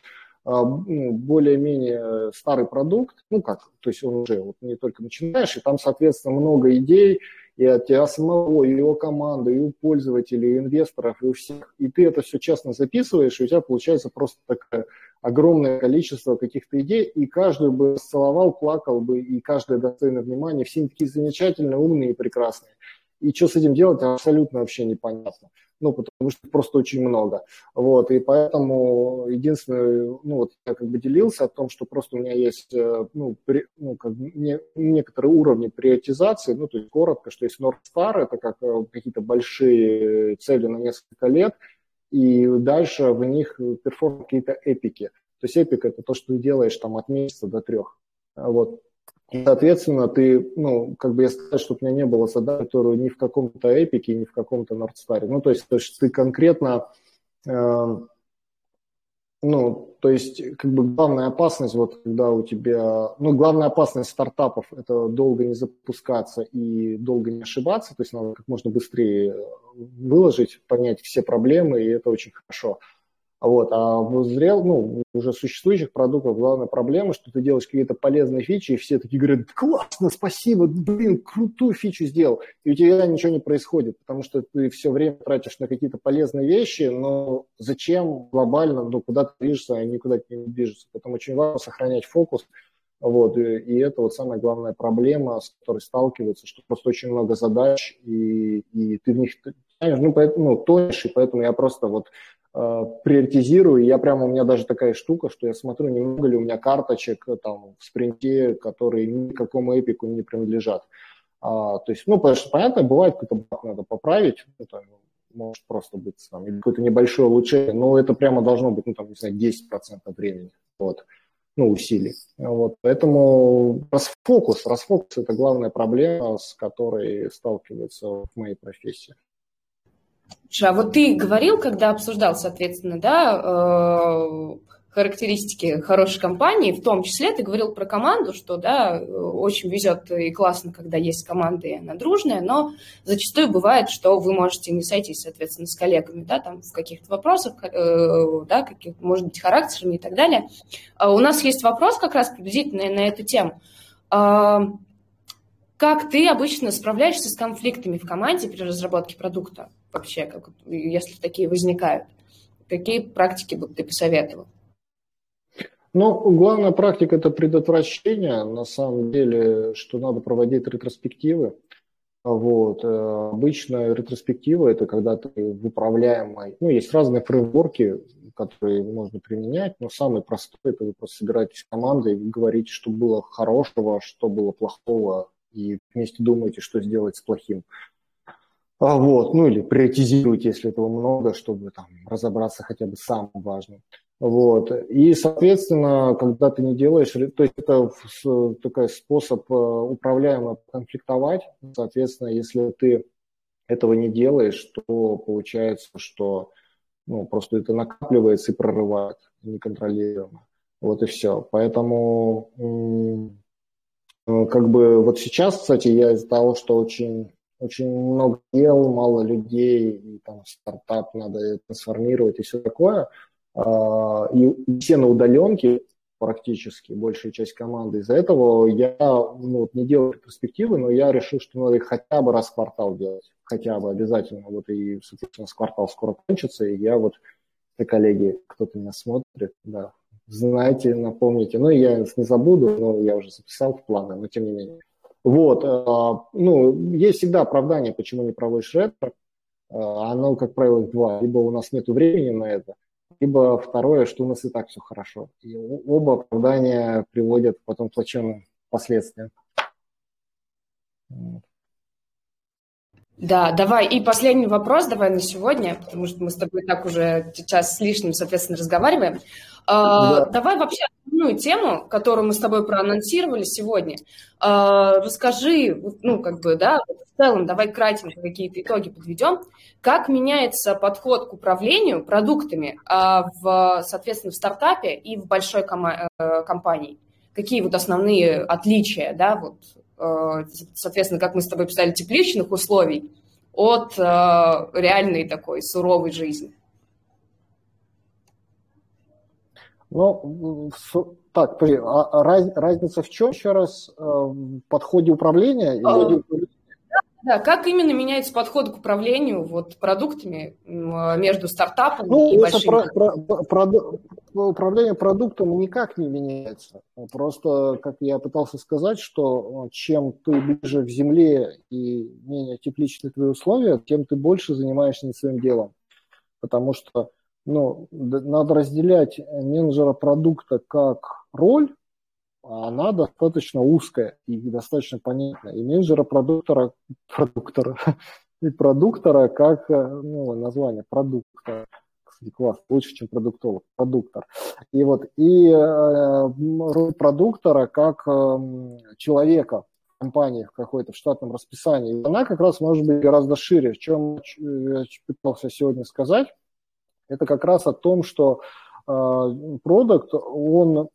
а, ну, более-менее старый продукт, ну как, то есть он уже вот не только начинаешь, и там, соответственно, много идей, и от тебя самого, и у команды, и у пользователей, и инвесторов, и у всех. И ты это все честно записываешь, и у тебя получается просто такое огромное количество каких-то идей, и каждую бы целовал, плакал бы, и каждая достойна внимания. Все они такие замечательные, умные и прекрасные. И что с этим делать, абсолютно вообще непонятно ну, потому что просто очень много. Вот, и поэтому единственное, ну, вот я как бы делился о том, что просто у меня есть, э, ну, при, ну как не, некоторые уровни приоритизации, ну, то есть коротко, что есть North Star, это как э, какие-то большие цели на несколько лет, и дальше в них перформ какие-то эпики. То есть эпик – это то, что ты делаешь там от месяца до трех. Вот. И, соответственно, ты, ну, как бы я сказал, чтобы у меня не было задачи, которую ни в каком-то эпике, ни в каком-то Нордстаре. Ну, то есть, то есть ты конкретно, э, ну, то есть, как бы главная опасность, вот когда у тебя, ну, главная опасность стартапов – это долго не запускаться и долго не ошибаться, то есть надо как можно быстрее выложить, понять все проблемы, и это очень хорошо. Вот. А в зрел, ну, уже существующих продуктов главная проблема, что ты делаешь какие-то полезные фичи, и все такие говорят, классно, спасибо, блин, крутую фичу сделал. И у тебя ничего не происходит, потому что ты все время тратишь на какие-то полезные вещи, но зачем глобально, ну, куда ты движешься, а никуда не движешься. Поэтому очень важно сохранять фокус, вот, и, и это вот самая главная проблема, с которой сталкиваются, что просто очень много задач, и, и ты в них ну, поэтому, ну, тонешь, и поэтому я просто вот Э, приоритизирую. Я прямо, у меня даже такая штука, что я смотрю, немного ли у меня карточек э, там в спринте, которые никакому эпику не принадлежат. А, то есть, ну, потому что, понятно, бывает, какой-то баг надо поправить, ну, там, может просто быть там, или какое-то небольшое улучшение, но это прямо должно быть, ну, там, не знаю, 10% времени, вот, ну, усилий. Вот, поэтому расфокус, расфокус – это главная проблема, с которой сталкиваются в моей профессии. Слушай, а вот ты говорил, когда обсуждал, соответственно, да, э, характеристики хорошей компании, в том числе ты говорил про команду, что, да, очень везет и классно, когда есть команда, и она дружная, но зачастую бывает, что вы можете не сойтись, соответственно, с коллегами, да, там в каких-то вопросах, э, да, каких, может быть, характерами и так далее. А у нас есть вопрос как раз приблизительно на эту тему. А, как ты обычно справляешься с конфликтами в команде при разработке продукта вообще, как, если такие возникают? Какие практики бы ты посоветовал? Ну, главная практика – это предотвращение. На самом деле, что надо проводить ретроспективы. Вот. Э, обычно ретроспектива – это когда ты в управляемой… Ну, есть разные фреймворки, которые можно применять, но самый простой – это вы просто собираетесь командой и говорите, что было хорошего, что было плохого, и вместе думаете, что сделать с плохим. А вот, ну или приоритизируйте, если этого много, чтобы там разобраться хотя бы самым важным. Вот. И, соответственно, когда ты не делаешь, то есть это такой способ э, управляемо конфликтовать. Соответственно, если ты этого не делаешь, то получается, что ну, просто это накапливается и прорывает неконтролируемо. Вот и все. Поэтому Э, как бы вот сейчас, кстати, я из-за того, что очень, очень много дел, мало людей, и там стартап надо трансформировать и все такое, а, и все на удаленке практически, большая часть команды. Из-за этого я ну, вот не делаю перспективы, но я решил, что надо хотя бы раз в квартал делать. Хотя бы обязательно. Вот и, соответственно, квартал скоро кончится, и я вот, коллеги, кто-то меня смотрит, да, знаете, напомните. Ну, я не забуду, но я уже записал в планы, но тем не менее. Вот, э, ну, есть всегда оправдание, почему не проводишь ретро. Э, оно, как правило, два. Либо у нас нет времени на это, либо второе, что у нас и так все хорошо. И оба оправдания приводят потом к плачевным последствиям. Да, давай. И последний вопрос давай на сегодня, потому что мы с тобой так уже сейчас с лишним, соответственно, разговариваем. А, да. Давай вообще основную тему, которую мы с тобой проанонсировали сегодня. А, расскажи, ну, как бы, да, в целом, давай кратенько какие-то итоги подведем. Как меняется подход к управлению продуктами а, в, соответственно, в стартапе и в большой кома- э, компании? какие вот основные отличия, да, вот, э, соответственно, как мы с тобой писали, тепличных условий от э, реальной такой суровой жизни? Ну, так, а раз, разница в чем еще раз? В подходе управления? Или да, как именно меняется подход к управлению вот, продуктами между стартапом ну, и большими? Про, про, про, управление продуктом никак не меняется. Просто, как я пытался сказать, что чем ты ближе к земле и менее тепличные твои условия, тем ты больше занимаешься не своим делом. Потому что ну, надо разделять менеджера продукта как роль, она достаточно узкая и достаточно понятная. И менеджера продуктора, продуктора, и продуктора как э, ну, название продуктора. Кстати, класс, лучше, чем продуктолог, продуктор. И вот, и э, продуктора как э, человека в компании в какой-то в штатном расписании. И она как раз может быть гораздо шире. Чем я пытался сегодня сказать, это как раз о том, что э, продукт, он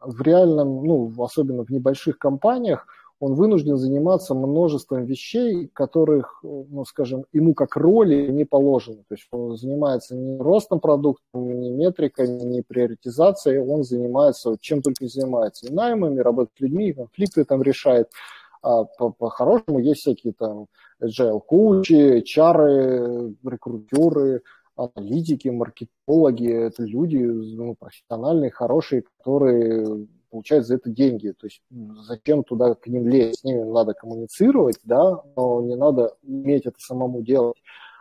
в реальном, ну, особенно в небольших компаниях, он вынужден заниматься множеством вещей, которых, ну, скажем, ему как роли не положено. То есть он занимается не ростом продукта, не метрикой, не приоритизацией, он занимается чем только занимается. И наймами, работать с людьми, конфликты там решает. А по-хорошему есть всякие там agile коучи, чары, рекрутеры, аналитики, маркетологи, это люди ну, профессиональные, хорошие, которые получают за это деньги. То есть зачем туда к ним лезть? С ними надо коммуницировать, да, но не надо уметь это самому делать.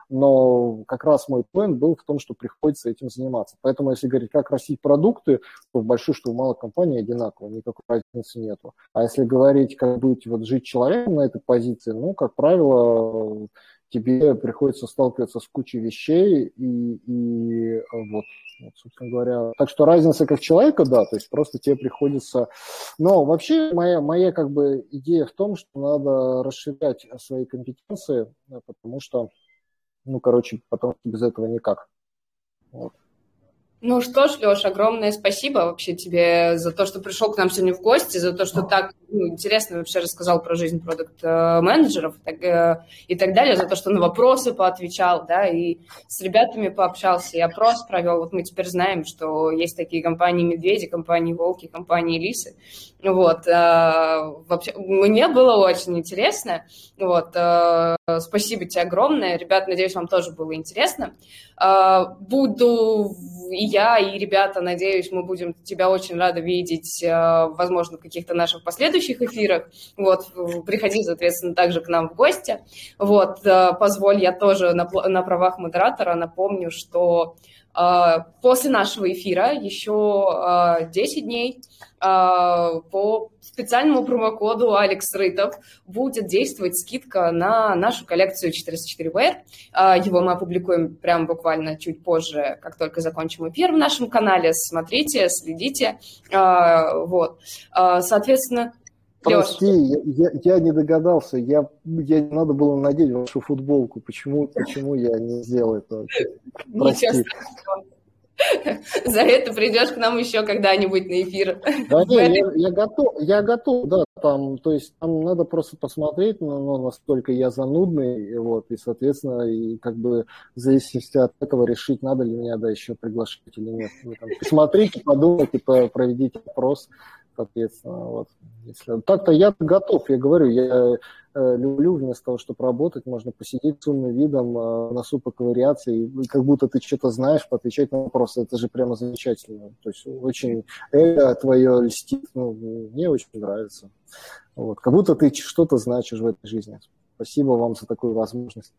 Но как раз мой план был в том, что приходится этим заниматься. Поэтому, если говорить, как растить продукты, то в большой, что в малой компании одинаково, никакой разницы нету. А если говорить, как быть, вот жить человеком на этой позиции, ну, как правило, тебе приходится сталкиваться с кучей вещей и, и вот, вот, собственно говоря. Так что разница как человека, да, то есть просто тебе приходится... Но вообще моя, моя как бы идея в том, что надо расширять свои компетенции, потому что, ну, короче, потому что без этого никак. Вот. Ну что ж, Леш, огромное спасибо вообще тебе за то, что пришел к нам сегодня в гости, за то, что так ну, интересно вообще рассказал про жизнь продукт-менеджеров так, э, и так далее, за то, что на вопросы поотвечал, да, и с ребятами пообщался, и опрос провел. Вот мы теперь знаем, что есть такие компании «Медведи», компании «Волки», компании «Лисы». Вот, э, вообще, мне было очень интересно, вот, э, спасибо тебе огромное, ребят, надеюсь, вам тоже было интересно. Буду и я, и ребята, надеюсь, мы будем тебя очень рады видеть, э, возможно, в каких-то наших последующих эфирах. Вот, приходи, соответственно, также к нам в гости. Вот, э, позволь, я тоже на, на правах модератора напомню, что после нашего эфира еще 10 дней а, по специальному промокоду Алекс Рытов будет действовать скидка на нашу коллекцию 404Ware. А, его мы опубликуем прямо буквально чуть позже, как только закончим эфир в нашем канале. Смотрите, следите. А, вот. Соответственно, Прости, я, я, я не догадался. Я, я надо было надеть вашу футболку. Почему, почему я не сделал это? Прости. Ничего страшного. За это придешь к нам еще когда-нибудь на эфир. Да нет, я, я готов, я готов, да, там, то есть там надо просто посмотреть, но, но настолько я занудный, вот, и, соответственно, и как бы в зависимости от этого решить, надо ли меня, да, еще приглашать или нет. Вы там посмотрите, подумайте, проведите опрос, соответственно, вот. Если... Так-то я готов, я говорю, я э, люблю вместо того, чтобы работать, можно посидеть с умным видом, э, носу поковыряться, и как будто ты что-то знаешь, поотвечать на вопросы, это же прямо замечательно. То есть очень эго твое льстит, ну, мне очень нравится. Вот. Как будто ты что-то значишь в этой жизни. Спасибо вам за такую возможность.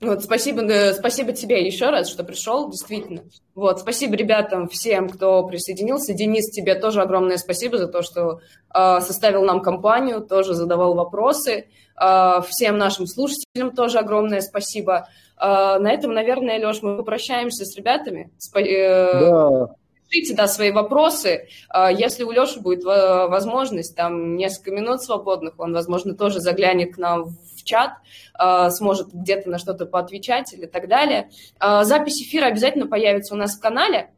Вот, спасибо, э, спасибо тебе еще раз, что пришел, действительно. Вот, спасибо ребятам, всем, кто присоединился. Денис, тебе тоже огромное спасибо за то, что э, составил нам компанию, тоже задавал вопросы. Э, всем нашим слушателям тоже огромное спасибо. Э, на этом, наверное, Леш, мы попрощаемся с ребятами. Спа- э, да. Пишите, да, свои вопросы. Э, если у Леши будет возможность, там несколько минут свободных, он, возможно, тоже заглянет к нам в чат, э, сможет где-то на что-то поотвечать или так далее. Э, запись эфира обязательно появится у нас в канале,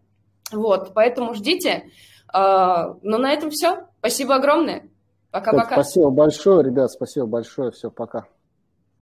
вот, поэтому ждите. А, ну, на этом все. Спасибо огромное. Пока-пока. Спасибо большое, ребят, спасибо большое. Все, пока.